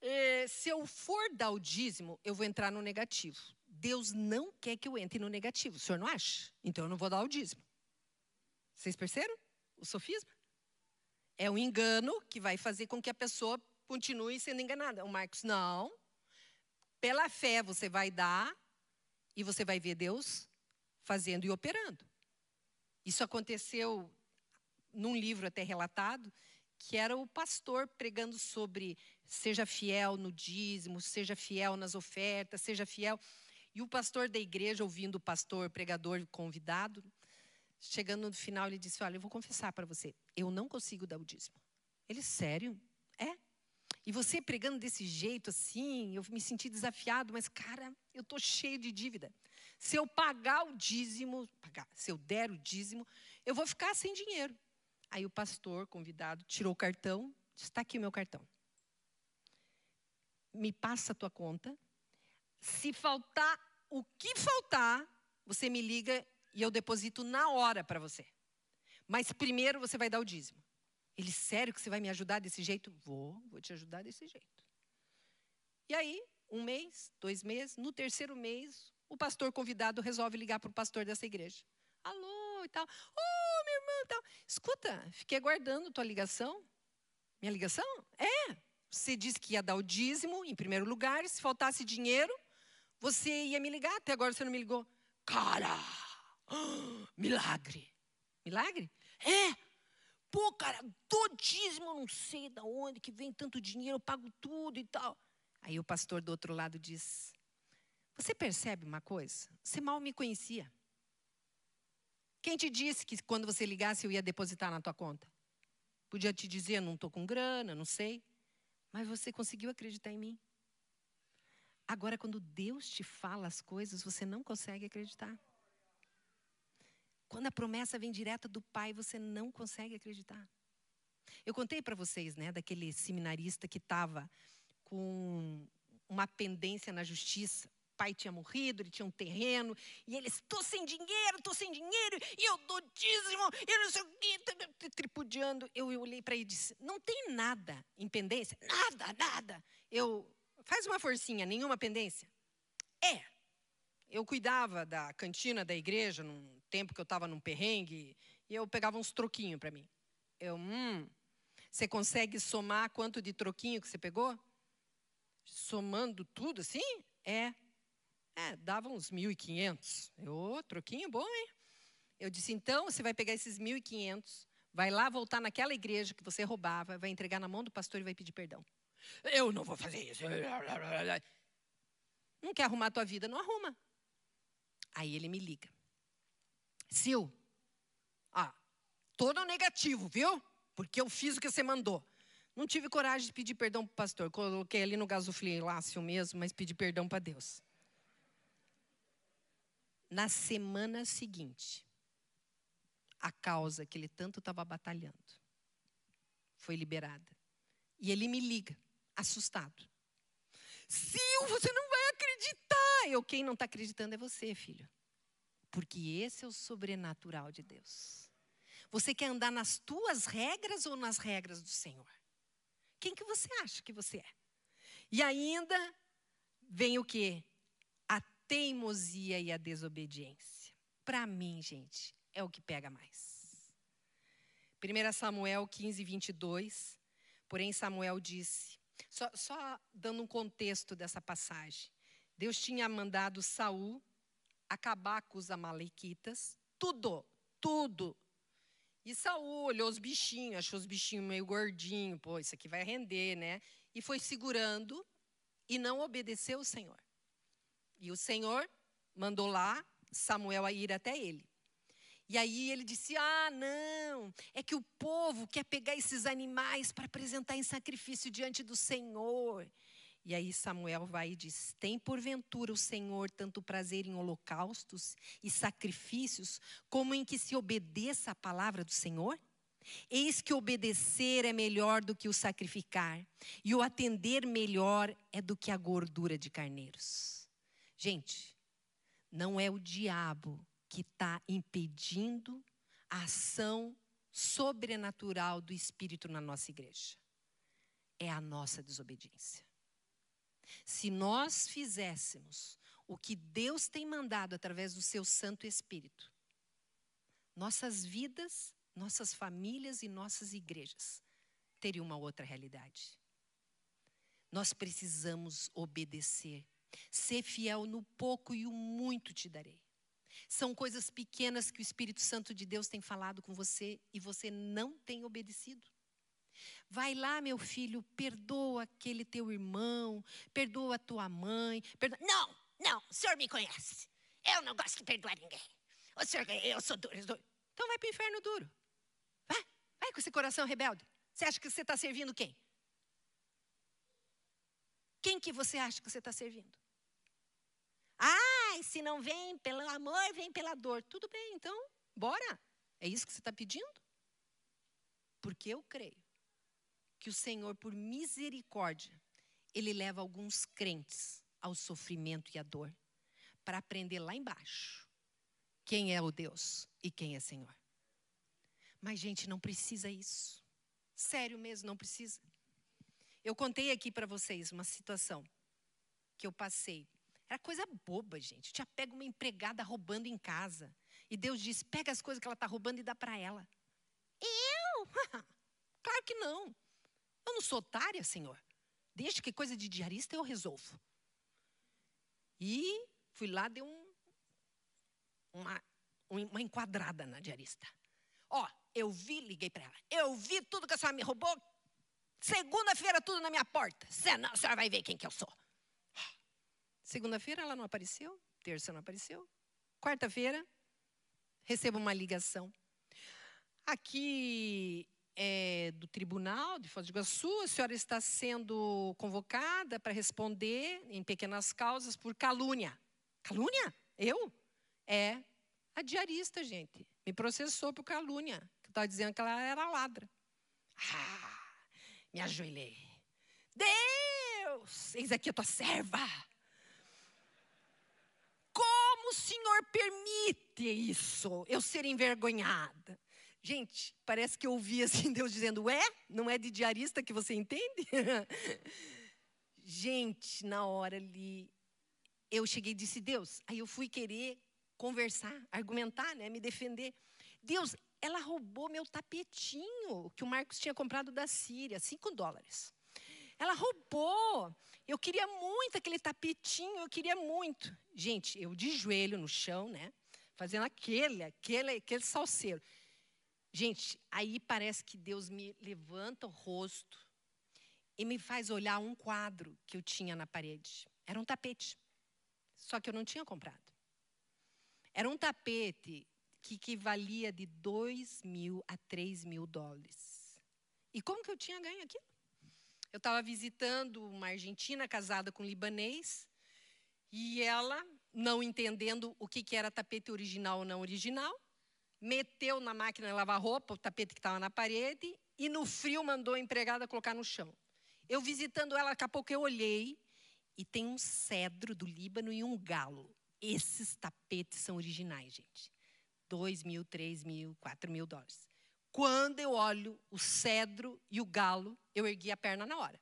eh, se eu for dar o dízimo, eu vou entrar no negativo. Deus não quer que eu entre no negativo. O senhor não acha? Então eu não vou dar o dízimo. Vocês perceberam o sofisma? É um engano que vai fazer com que a pessoa continue sendo enganada. O Marcos, não. Pela fé você vai dar E você vai ver Deus fazendo e operando. Isso aconteceu num livro até relatado, que era o pastor pregando sobre seja fiel no dízimo, seja fiel nas ofertas, seja fiel. E o pastor da igreja, ouvindo o pastor, pregador convidado, chegando no final, ele disse: Olha, eu vou confessar para você, eu não consigo dar o dízimo. Ele, sério? É? E você pregando desse jeito assim, eu me senti desafiado, mas cara, eu tô cheio de dívida. Se eu pagar o dízimo, pagar, se eu der o dízimo, eu vou ficar sem dinheiro. Aí o pastor convidado tirou o cartão, está aqui o meu cartão. Me passa a tua conta. Se faltar o que faltar, você me liga e eu deposito na hora para você. Mas primeiro você vai dar o dízimo. Ele, sério que você vai me ajudar desse jeito? Vou, vou te ajudar desse jeito. E aí, um mês, dois meses, no terceiro mês, o pastor convidado resolve ligar para o pastor dessa igreja. Alô e tal. Ô, oh, minha irmã e tal. Escuta, fiquei aguardando tua ligação. Minha ligação? É. Você disse que ia dar o dízimo em primeiro lugar. Se faltasse dinheiro, você ia me ligar. Até agora você não me ligou. Cara, milagre. Milagre? É. Pô, cara, do dízimo, não sei de onde que vem tanto dinheiro, eu pago tudo e tal. Aí o pastor do outro lado diz: Você percebe uma coisa? Você mal me conhecia. Quem te disse que quando você ligasse eu ia depositar na tua conta? Podia te dizer, não estou com grana, não sei. Mas você conseguiu acreditar em mim. Agora, quando Deus te fala as coisas, você não consegue acreditar. Quando a promessa vem direta do Pai, você não consegue acreditar. Eu contei para vocês, né, daquele seminarista que estava com uma pendência na justiça pai tinha morrido, ele tinha um terreno, e ele, estou sem dinheiro, estou sem dinheiro, e eu dou dízimo, e não sei o quê, tripudiando. Eu, eu olhei para ele e disse, não tem nada em pendência? Nada, nada. Eu, faz uma forcinha, nenhuma pendência? É. Eu cuidava da cantina da igreja, num tempo que eu estava num perrengue, e eu pegava uns troquinhos para mim. Eu, hum, você consegue somar quanto de troquinho que você pegou? Somando tudo assim? É. É, dava uns 1.500. Ô, troquinho bom, hein? Eu disse, então, você vai pegar esses 1.500, vai lá voltar naquela igreja que você roubava, vai entregar na mão do pastor e vai pedir perdão. Eu não vou fazer isso. Não quer arrumar a tua vida? Não arruma. Aí ele me liga. Sil, ah, todo negativo, viu? Porque eu fiz o que você mandou. Não tive coragem de pedir perdão para o pastor. Coloquei ali no gasofilácio mesmo, mas pedi perdão para Deus. Na semana seguinte, a causa que ele tanto estava batalhando foi liberada. E ele me liga, assustado. Sil, você não vai acreditar. Eu, quem não está acreditando é você, filho. Porque esse é o sobrenatural de Deus. Você quer andar nas tuas regras ou nas regras do Senhor? Quem que você acha que você é? E ainda vem o quê? teimosia e a desobediência. Para mim, gente, é o que pega mais. 1 Samuel 15, 22. Porém, Samuel disse, só, só dando um contexto dessa passagem. Deus tinha mandado Saul acabar com os amalequitas, tudo, tudo. E Saul olhou os bichinhos, achou os bichinhos meio gordinhos, pô, isso aqui vai render, né? E foi segurando e não obedeceu o Senhor. E o Senhor mandou lá Samuel a ir até ele. E aí ele disse: Ah, não, é que o povo quer pegar esses animais para apresentar em sacrifício diante do Senhor. E aí Samuel vai e diz: Tem porventura o Senhor tanto prazer em holocaustos e sacrifícios, como em que se obedeça a palavra do Senhor? Eis que obedecer é melhor do que o sacrificar, e o atender melhor é do que a gordura de carneiros. Gente, não é o diabo que está impedindo a ação sobrenatural do Espírito na nossa igreja. É a nossa desobediência. Se nós fizéssemos o que Deus tem mandado através do seu Santo Espírito, nossas vidas, nossas famílias e nossas igrejas teriam uma outra realidade. Nós precisamos obedecer Ser fiel no pouco e o muito te darei. São coisas pequenas que o Espírito Santo de Deus tem falado com você e você não tem obedecido. Vai lá, meu filho, perdoa aquele teu irmão, perdoa a tua mãe. Perdoa... Não, não, o senhor me conhece. Eu não gosto de perdoar ninguém. O senhor, eu sou duro, duro. Então vai para o inferno duro. Vai, vai com esse coração rebelde. Você acha que você está servindo quem? Quem que você acha que você está servindo? Ah, se não vem pelo amor, vem pela dor. Tudo bem, então, bora. É isso que você está pedindo? Porque eu creio que o Senhor, por misericórdia, Ele leva alguns crentes ao sofrimento e à dor, para aprender lá embaixo quem é o Deus e quem é Senhor. Mas, gente, não precisa isso. Sério mesmo, não precisa. Eu contei aqui para vocês uma situação que eu passei. Era coisa boba, gente. Eu tinha pego uma empregada roubando em casa. E Deus disse: pega as coisas que ela está roubando e dá para ela. Eu? claro que não. Eu não sou otária, Senhor. Deixa que coisa de diarista eu resolvo. E fui lá, dei um, uma, uma enquadrada na diarista. Ó, eu vi, liguei para ela. Eu vi tudo que a senhora me roubou. Segunda-feira, tudo na minha porta. Senão a senhora vai ver quem que eu sou. Segunda-feira ela não apareceu. Terça não apareceu. Quarta-feira, recebo uma ligação. Aqui é do Tribunal de Foz do Iguaçu, a senhora está sendo convocada para responder em pequenas causas por calúnia. Calúnia? Eu? É a diarista, gente. Me processou por calúnia. Que estava dizendo que ela era ladra. Ah, me ajoelhei. Deus, eis aqui a tua serva. Como o Senhor permite isso? Eu ser envergonhada. Gente, parece que eu ouvi assim Deus dizendo: É? Não é de diarista que você entende? Gente, na hora ali, eu cheguei e disse: Deus. Aí eu fui querer conversar, argumentar, né, me defender. Deus, ela roubou meu tapetinho que o Marcos tinha comprado da Síria, 5 dólares. Ela roubou. Eu queria muito aquele tapetinho, eu queria muito. Gente, eu de joelho no chão, né? Fazendo aquele, aquele, aquele salseiro. Gente, aí parece que Deus me levanta o rosto e me faz olhar um quadro que eu tinha na parede. Era um tapete. Só que eu não tinha comprado. Era um tapete que equivalia de 2 mil a 3 mil dólares. E como que eu tinha ganho aquilo? Eu estava visitando uma argentina casada com um libanês e ela, não entendendo o que, que era tapete original ou não original, meteu na máquina de lavar roupa o tapete que estava na parede e no frio mandou a empregada colocar no chão. Eu visitando ela, daqui a pouco eu olhei e tem um cedro do Líbano e um galo. Esses tapetes são originais, gente. 2 mil, 3 mil, 4 mil dólares. Quando eu olho o cedro e o galo, eu ergui a perna na hora.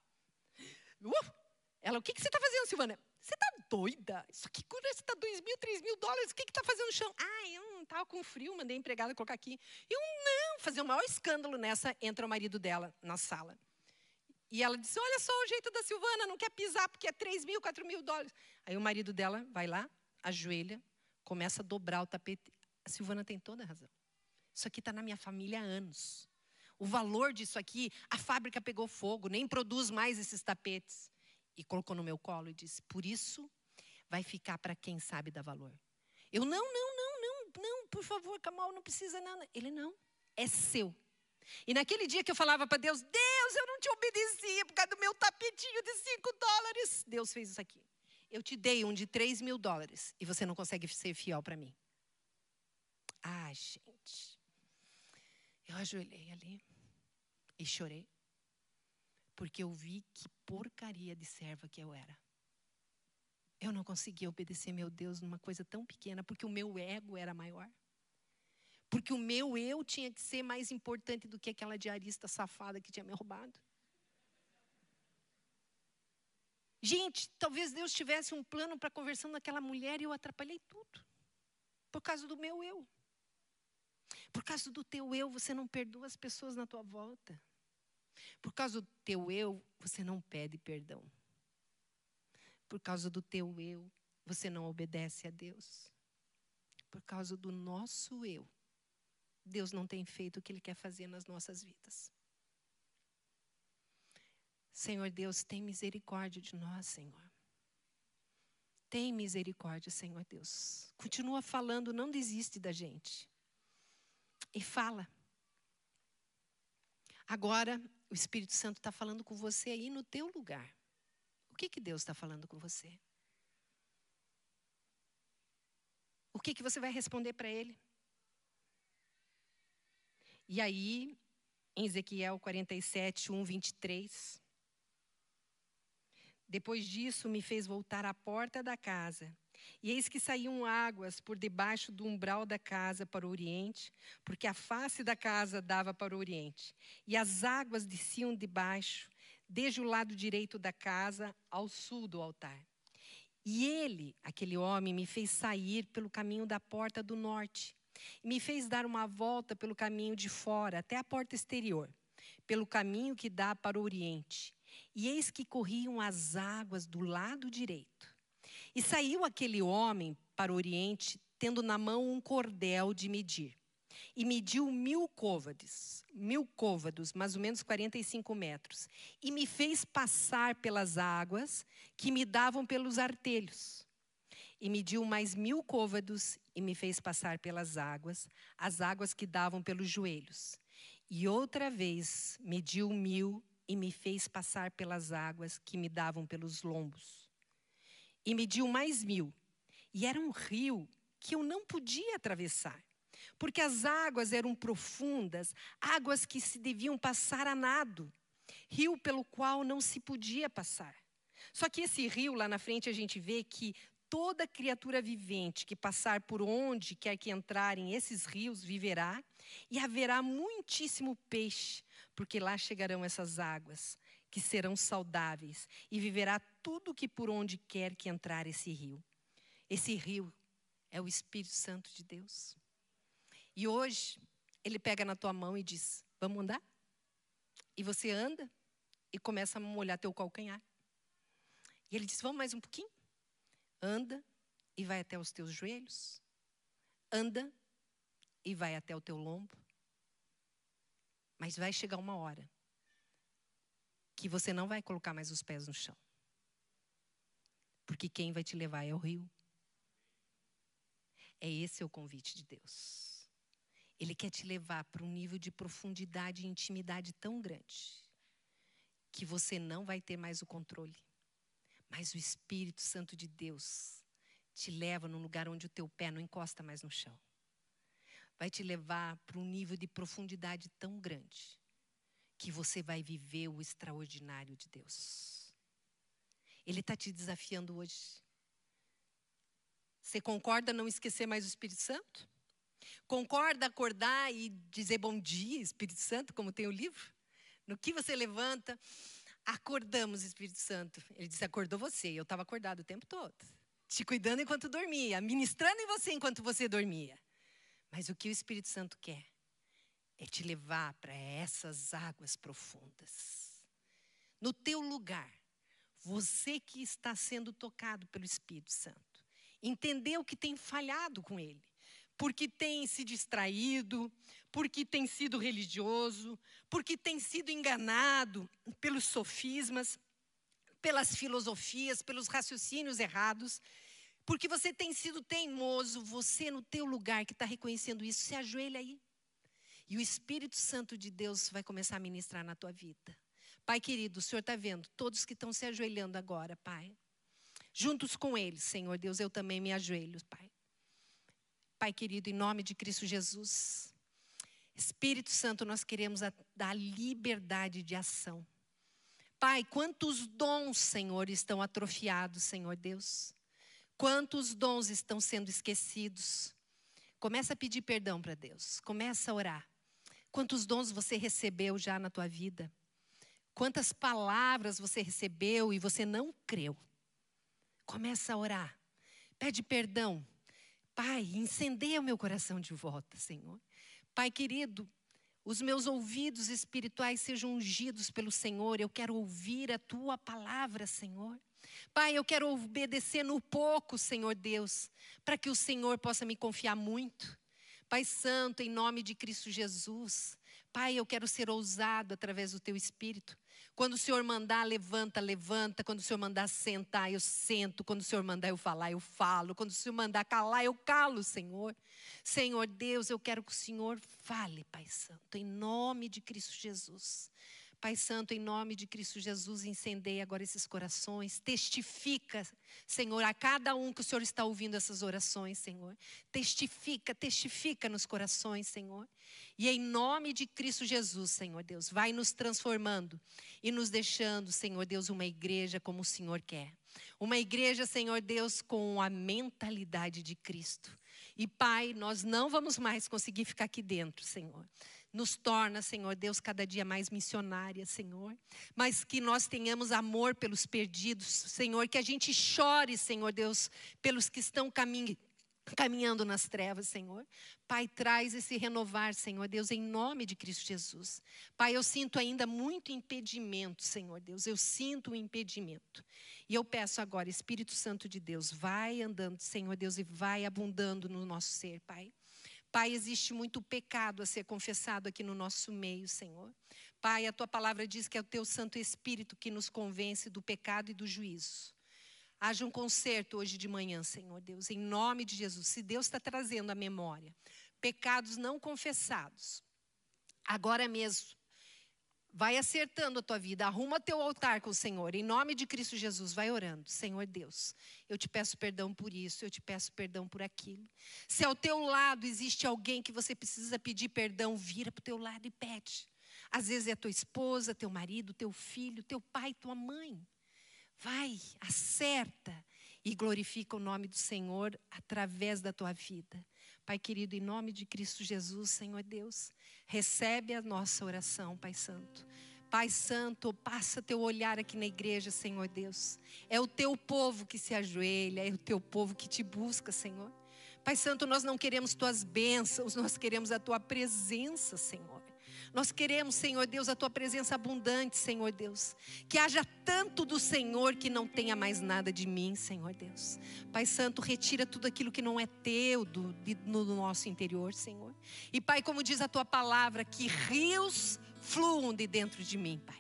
Uh! Ela, o que, que você está fazendo, Silvana? Você está doida? Isso aqui custa 2 mil, 3 mil dólares. O que está fazendo no chão? Ah, eu estava com frio, mandei a empregada colocar aqui. Eu não, fazer o maior escândalo nessa. Entra o marido dela na sala. E ela disse: Olha só o jeito da Silvana, não quer pisar porque é 3 mil, 4 mil dólares. Aí o marido dela vai lá, ajoelha, começa a dobrar o tapete. A Silvana tem toda a razão. Isso aqui está na minha família há anos. O valor disso aqui, a fábrica pegou fogo, nem produz mais esses tapetes. E colocou no meu colo e disse: Por isso vai ficar para quem sabe dar valor. Eu, não, não, não, não, por favor, Camal, não precisa nada. Ele, não, é seu. E naquele dia que eu falava para Deus, Deus, eu não te obedecia por causa do meu tapetinho de 5 dólares. Deus fez isso aqui. Eu te dei um de 3 mil dólares e você não consegue ser fiel para mim. Ah, gente. Eu ajoelhei ali e chorei. Porque eu vi que porcaria de serva que eu era. Eu não conseguia obedecer meu Deus numa coisa tão pequena, porque o meu ego era maior. Porque o meu eu tinha que ser mais importante do que aquela diarista safada que tinha me roubado. Gente, talvez Deus tivesse um plano para conversando com aquela mulher e eu atrapalhei tudo. Por causa do meu eu. Por causa do teu eu, você não perdoa as pessoas na tua volta. Por causa do teu eu, você não pede perdão. Por causa do teu eu, você não obedece a Deus. Por causa do nosso eu, Deus não tem feito o que Ele quer fazer nas nossas vidas. Senhor Deus, tem misericórdia de nós, Senhor. Tem misericórdia, Senhor Deus. Continua falando, não desiste da gente. E fala. Agora, o Espírito Santo está falando com você aí no teu lugar. O que, que Deus está falando com você? O que, que você vai responder para Ele? E aí, em Ezequiel 47, 1, 23. Depois disso, me fez voltar à porta da casa. E eis que saíam águas por debaixo do umbral da casa para o oriente, porque a face da casa dava para o oriente. E as águas desciam debaixo, desde o lado direito da casa ao sul do altar. E ele, aquele homem, me fez sair pelo caminho da porta do norte, me fez dar uma volta pelo caminho de fora, até a porta exterior, pelo caminho que dá para o oriente. E eis que corriam as águas do lado direito. E saiu aquele homem para o oriente, tendo na mão um cordel de medir. E mediu mil côvades, mil côvados, mais ou menos 45 metros. E me fez passar pelas águas que me davam pelos artelhos. E mediu mais mil côvados e me fez passar pelas águas, as águas que davam pelos joelhos. E outra vez mediu mil e me fez passar pelas águas que me davam pelos lombos. E mediu mais mil. E era um rio que eu não podia atravessar, porque as águas eram profundas, águas que se deviam passar a nado, rio pelo qual não se podia passar. Só que esse rio, lá na frente, a gente vê que toda criatura vivente que passar por onde quer que entrarem esses rios viverá, e haverá muitíssimo peixe, porque lá chegarão essas águas, que serão saudáveis, e viverá tudo que por onde quer que entrar esse rio. Esse rio é o Espírito Santo de Deus. E hoje, ele pega na tua mão e diz: Vamos andar? E você anda e começa a molhar teu calcanhar. E ele diz: Vamos mais um pouquinho? Anda e vai até os teus joelhos. Anda e vai até o teu lombo. Mas vai chegar uma hora que você não vai colocar mais os pés no chão. Porque quem vai te levar é o rio. É esse o convite de Deus. Ele quer te levar para um nível de profundidade e intimidade tão grande que você não vai ter mais o controle. Mas o Espírito Santo de Deus te leva num lugar onde o teu pé não encosta mais no chão. Vai te levar para um nível de profundidade tão grande que você vai viver o extraordinário de Deus. Ele está te desafiando hoje. Você concorda não esquecer mais o Espírito Santo? Concorda acordar e dizer bom dia, Espírito Santo, como tem o livro? No que você levanta, acordamos, Espírito Santo. Ele disse: acordou você. Eu estava acordado o tempo todo, te cuidando enquanto dormia, ministrando em você enquanto você dormia. Mas o que o Espírito Santo quer é te levar para essas águas profundas. No teu lugar, você que está sendo tocado pelo Espírito Santo, entendeu que tem falhado com ele porque tem se distraído, porque tem sido religioso, porque tem sido enganado pelos sofismas, pelas filosofias, pelos raciocínios errados, porque você tem sido teimoso, você no teu lugar que está reconhecendo isso, se ajoelha aí. E o Espírito Santo de Deus vai começar a ministrar na tua vida. Pai querido, o Senhor está vendo todos que estão se ajoelhando agora, Pai. Juntos com eles, Senhor Deus, eu também me ajoelho, Pai. Pai querido, em nome de Cristo Jesus. Espírito Santo, nós queremos a, dar liberdade de ação. Pai, quantos dons, Senhor, estão atrofiados, Senhor Deus? Quantos dons estão sendo esquecidos? Começa a pedir perdão para Deus. Começa a orar. Quantos dons você recebeu já na tua vida? Quantas palavras você recebeu e você não creu? Começa a orar. Pede perdão. Pai, incendeia o meu coração de volta, Senhor. Pai querido, os meus ouvidos espirituais sejam ungidos pelo Senhor. Eu quero ouvir a tua palavra, Senhor. Pai, eu quero obedecer no pouco, Senhor Deus, para que o Senhor possa me confiar muito. Pai Santo, em nome de Cristo Jesus. Pai, eu quero ser ousado através do teu espírito. Quando o Senhor mandar, levanta, levanta. Quando o Senhor mandar sentar, eu sento. Quando o Senhor mandar eu falar, eu falo. Quando o Senhor mandar calar, eu calo, Senhor. Senhor Deus, eu quero que o Senhor fale, Pai Santo, em nome de Cristo Jesus. Pai Santo, em nome de Cristo Jesus, incendeia agora esses corações. Testifica, Senhor, a cada um que o Senhor está ouvindo essas orações, Senhor. Testifica, testifica nos corações, Senhor. E em nome de Cristo Jesus, Senhor Deus, vai nos transformando e nos deixando, Senhor Deus, uma igreja como o Senhor quer. Uma igreja, Senhor Deus, com a mentalidade de Cristo. E Pai, nós não vamos mais conseguir ficar aqui dentro, Senhor nos torna, Senhor Deus, cada dia mais missionária, Senhor. Mas que nós tenhamos amor pelos perdidos, Senhor. Que a gente chore, Senhor Deus, pelos que estão caminhando caminhando nas trevas, Senhor. Pai, traz esse renovar, Senhor Deus, em nome de Cristo Jesus. Pai, eu sinto ainda muito impedimento, Senhor Deus, eu sinto um impedimento. E eu peço agora, Espírito Santo de Deus, vai andando, Senhor Deus, e vai abundando no nosso ser, Pai. Pai, existe muito pecado a ser confessado aqui no nosso meio, Senhor. Pai, a tua palavra diz que é o teu Santo Espírito que nos convence do pecado e do juízo. Haja um conserto hoje de manhã, Senhor Deus, em nome de Jesus. Se Deus está trazendo à memória pecados não confessados, agora mesmo, vai acertando a tua vida, arruma teu altar com o Senhor, em nome de Cristo Jesus, vai orando. Senhor Deus, eu te peço perdão por isso, eu te peço perdão por aquilo. Se ao teu lado existe alguém que você precisa pedir perdão, vira para o teu lado e pede. Às vezes é tua esposa, teu marido, teu filho, teu pai, tua mãe. Vai, acerta e glorifica o nome do Senhor através da tua vida. Pai querido, em nome de Cristo Jesus, Senhor Deus, recebe a nossa oração, Pai Santo. Pai Santo, passa teu olhar aqui na igreja, Senhor Deus. É o teu povo que se ajoelha, é o teu povo que te busca, Senhor. Pai Santo, nós não queremos tuas bênçãos, nós queremos a tua presença, Senhor. Nós queremos, Senhor Deus, a tua presença abundante, Senhor Deus. Que haja tanto do Senhor que não tenha mais nada de mim, Senhor Deus. Pai Santo, retira tudo aquilo que não é teu do, no nosso interior, Senhor. E Pai, como diz a tua palavra, que rios fluam de dentro de mim, Pai.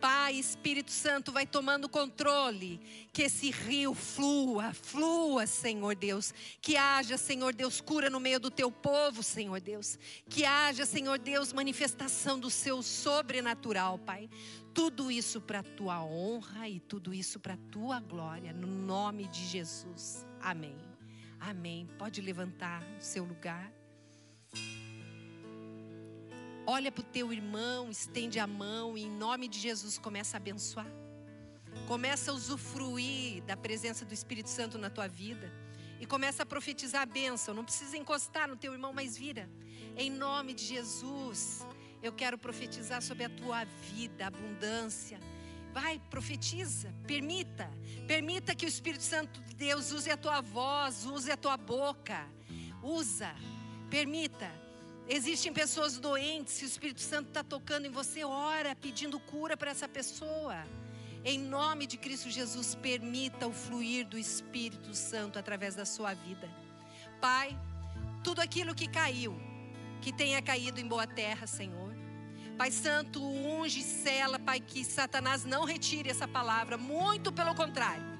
Pai, Espírito Santo, vai tomando controle. Que esse rio flua, flua, Senhor Deus. Que haja, Senhor Deus, cura no meio do teu povo, Senhor Deus. Que haja, Senhor Deus, manifestação do seu sobrenatural, Pai. Tudo isso para tua honra e tudo isso para tua glória, no nome de Jesus. Amém. Amém. Pode levantar o seu lugar. Olha para o teu irmão, estende a mão e em nome de Jesus começa a abençoar. Começa a usufruir da presença do Espírito Santo na tua vida. E começa a profetizar a bênção. Não precisa encostar no teu irmão, mas vira. Em nome de Jesus, eu quero profetizar sobre a tua vida, abundância. Vai, profetiza, permita. Permita que o Espírito Santo de Deus use a tua voz, use a tua boca. Usa, permita. Existem pessoas doentes, se o Espírito Santo está tocando em você, ora pedindo cura para essa pessoa. Em nome de Cristo Jesus, permita o fluir do Espírito Santo através da sua vida. Pai, tudo aquilo que caiu, que tenha caído em boa terra, Senhor. Pai Santo, unge e sela, Pai, que Satanás não retire essa palavra, muito pelo contrário.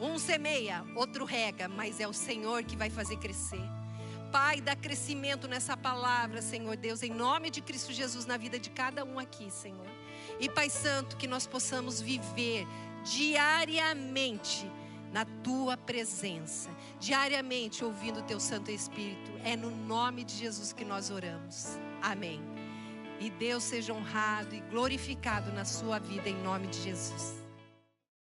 Um semeia, outro rega, mas é o Senhor que vai fazer crescer. Pai, dá crescimento nessa palavra, Senhor Deus, em nome de Cristo Jesus na vida de cada um aqui, Senhor. E Pai Santo, que nós possamos viver diariamente na tua presença, diariamente ouvindo o teu Santo Espírito. É no nome de Jesus que nós oramos. Amém. E Deus seja honrado e glorificado na sua vida em nome de Jesus.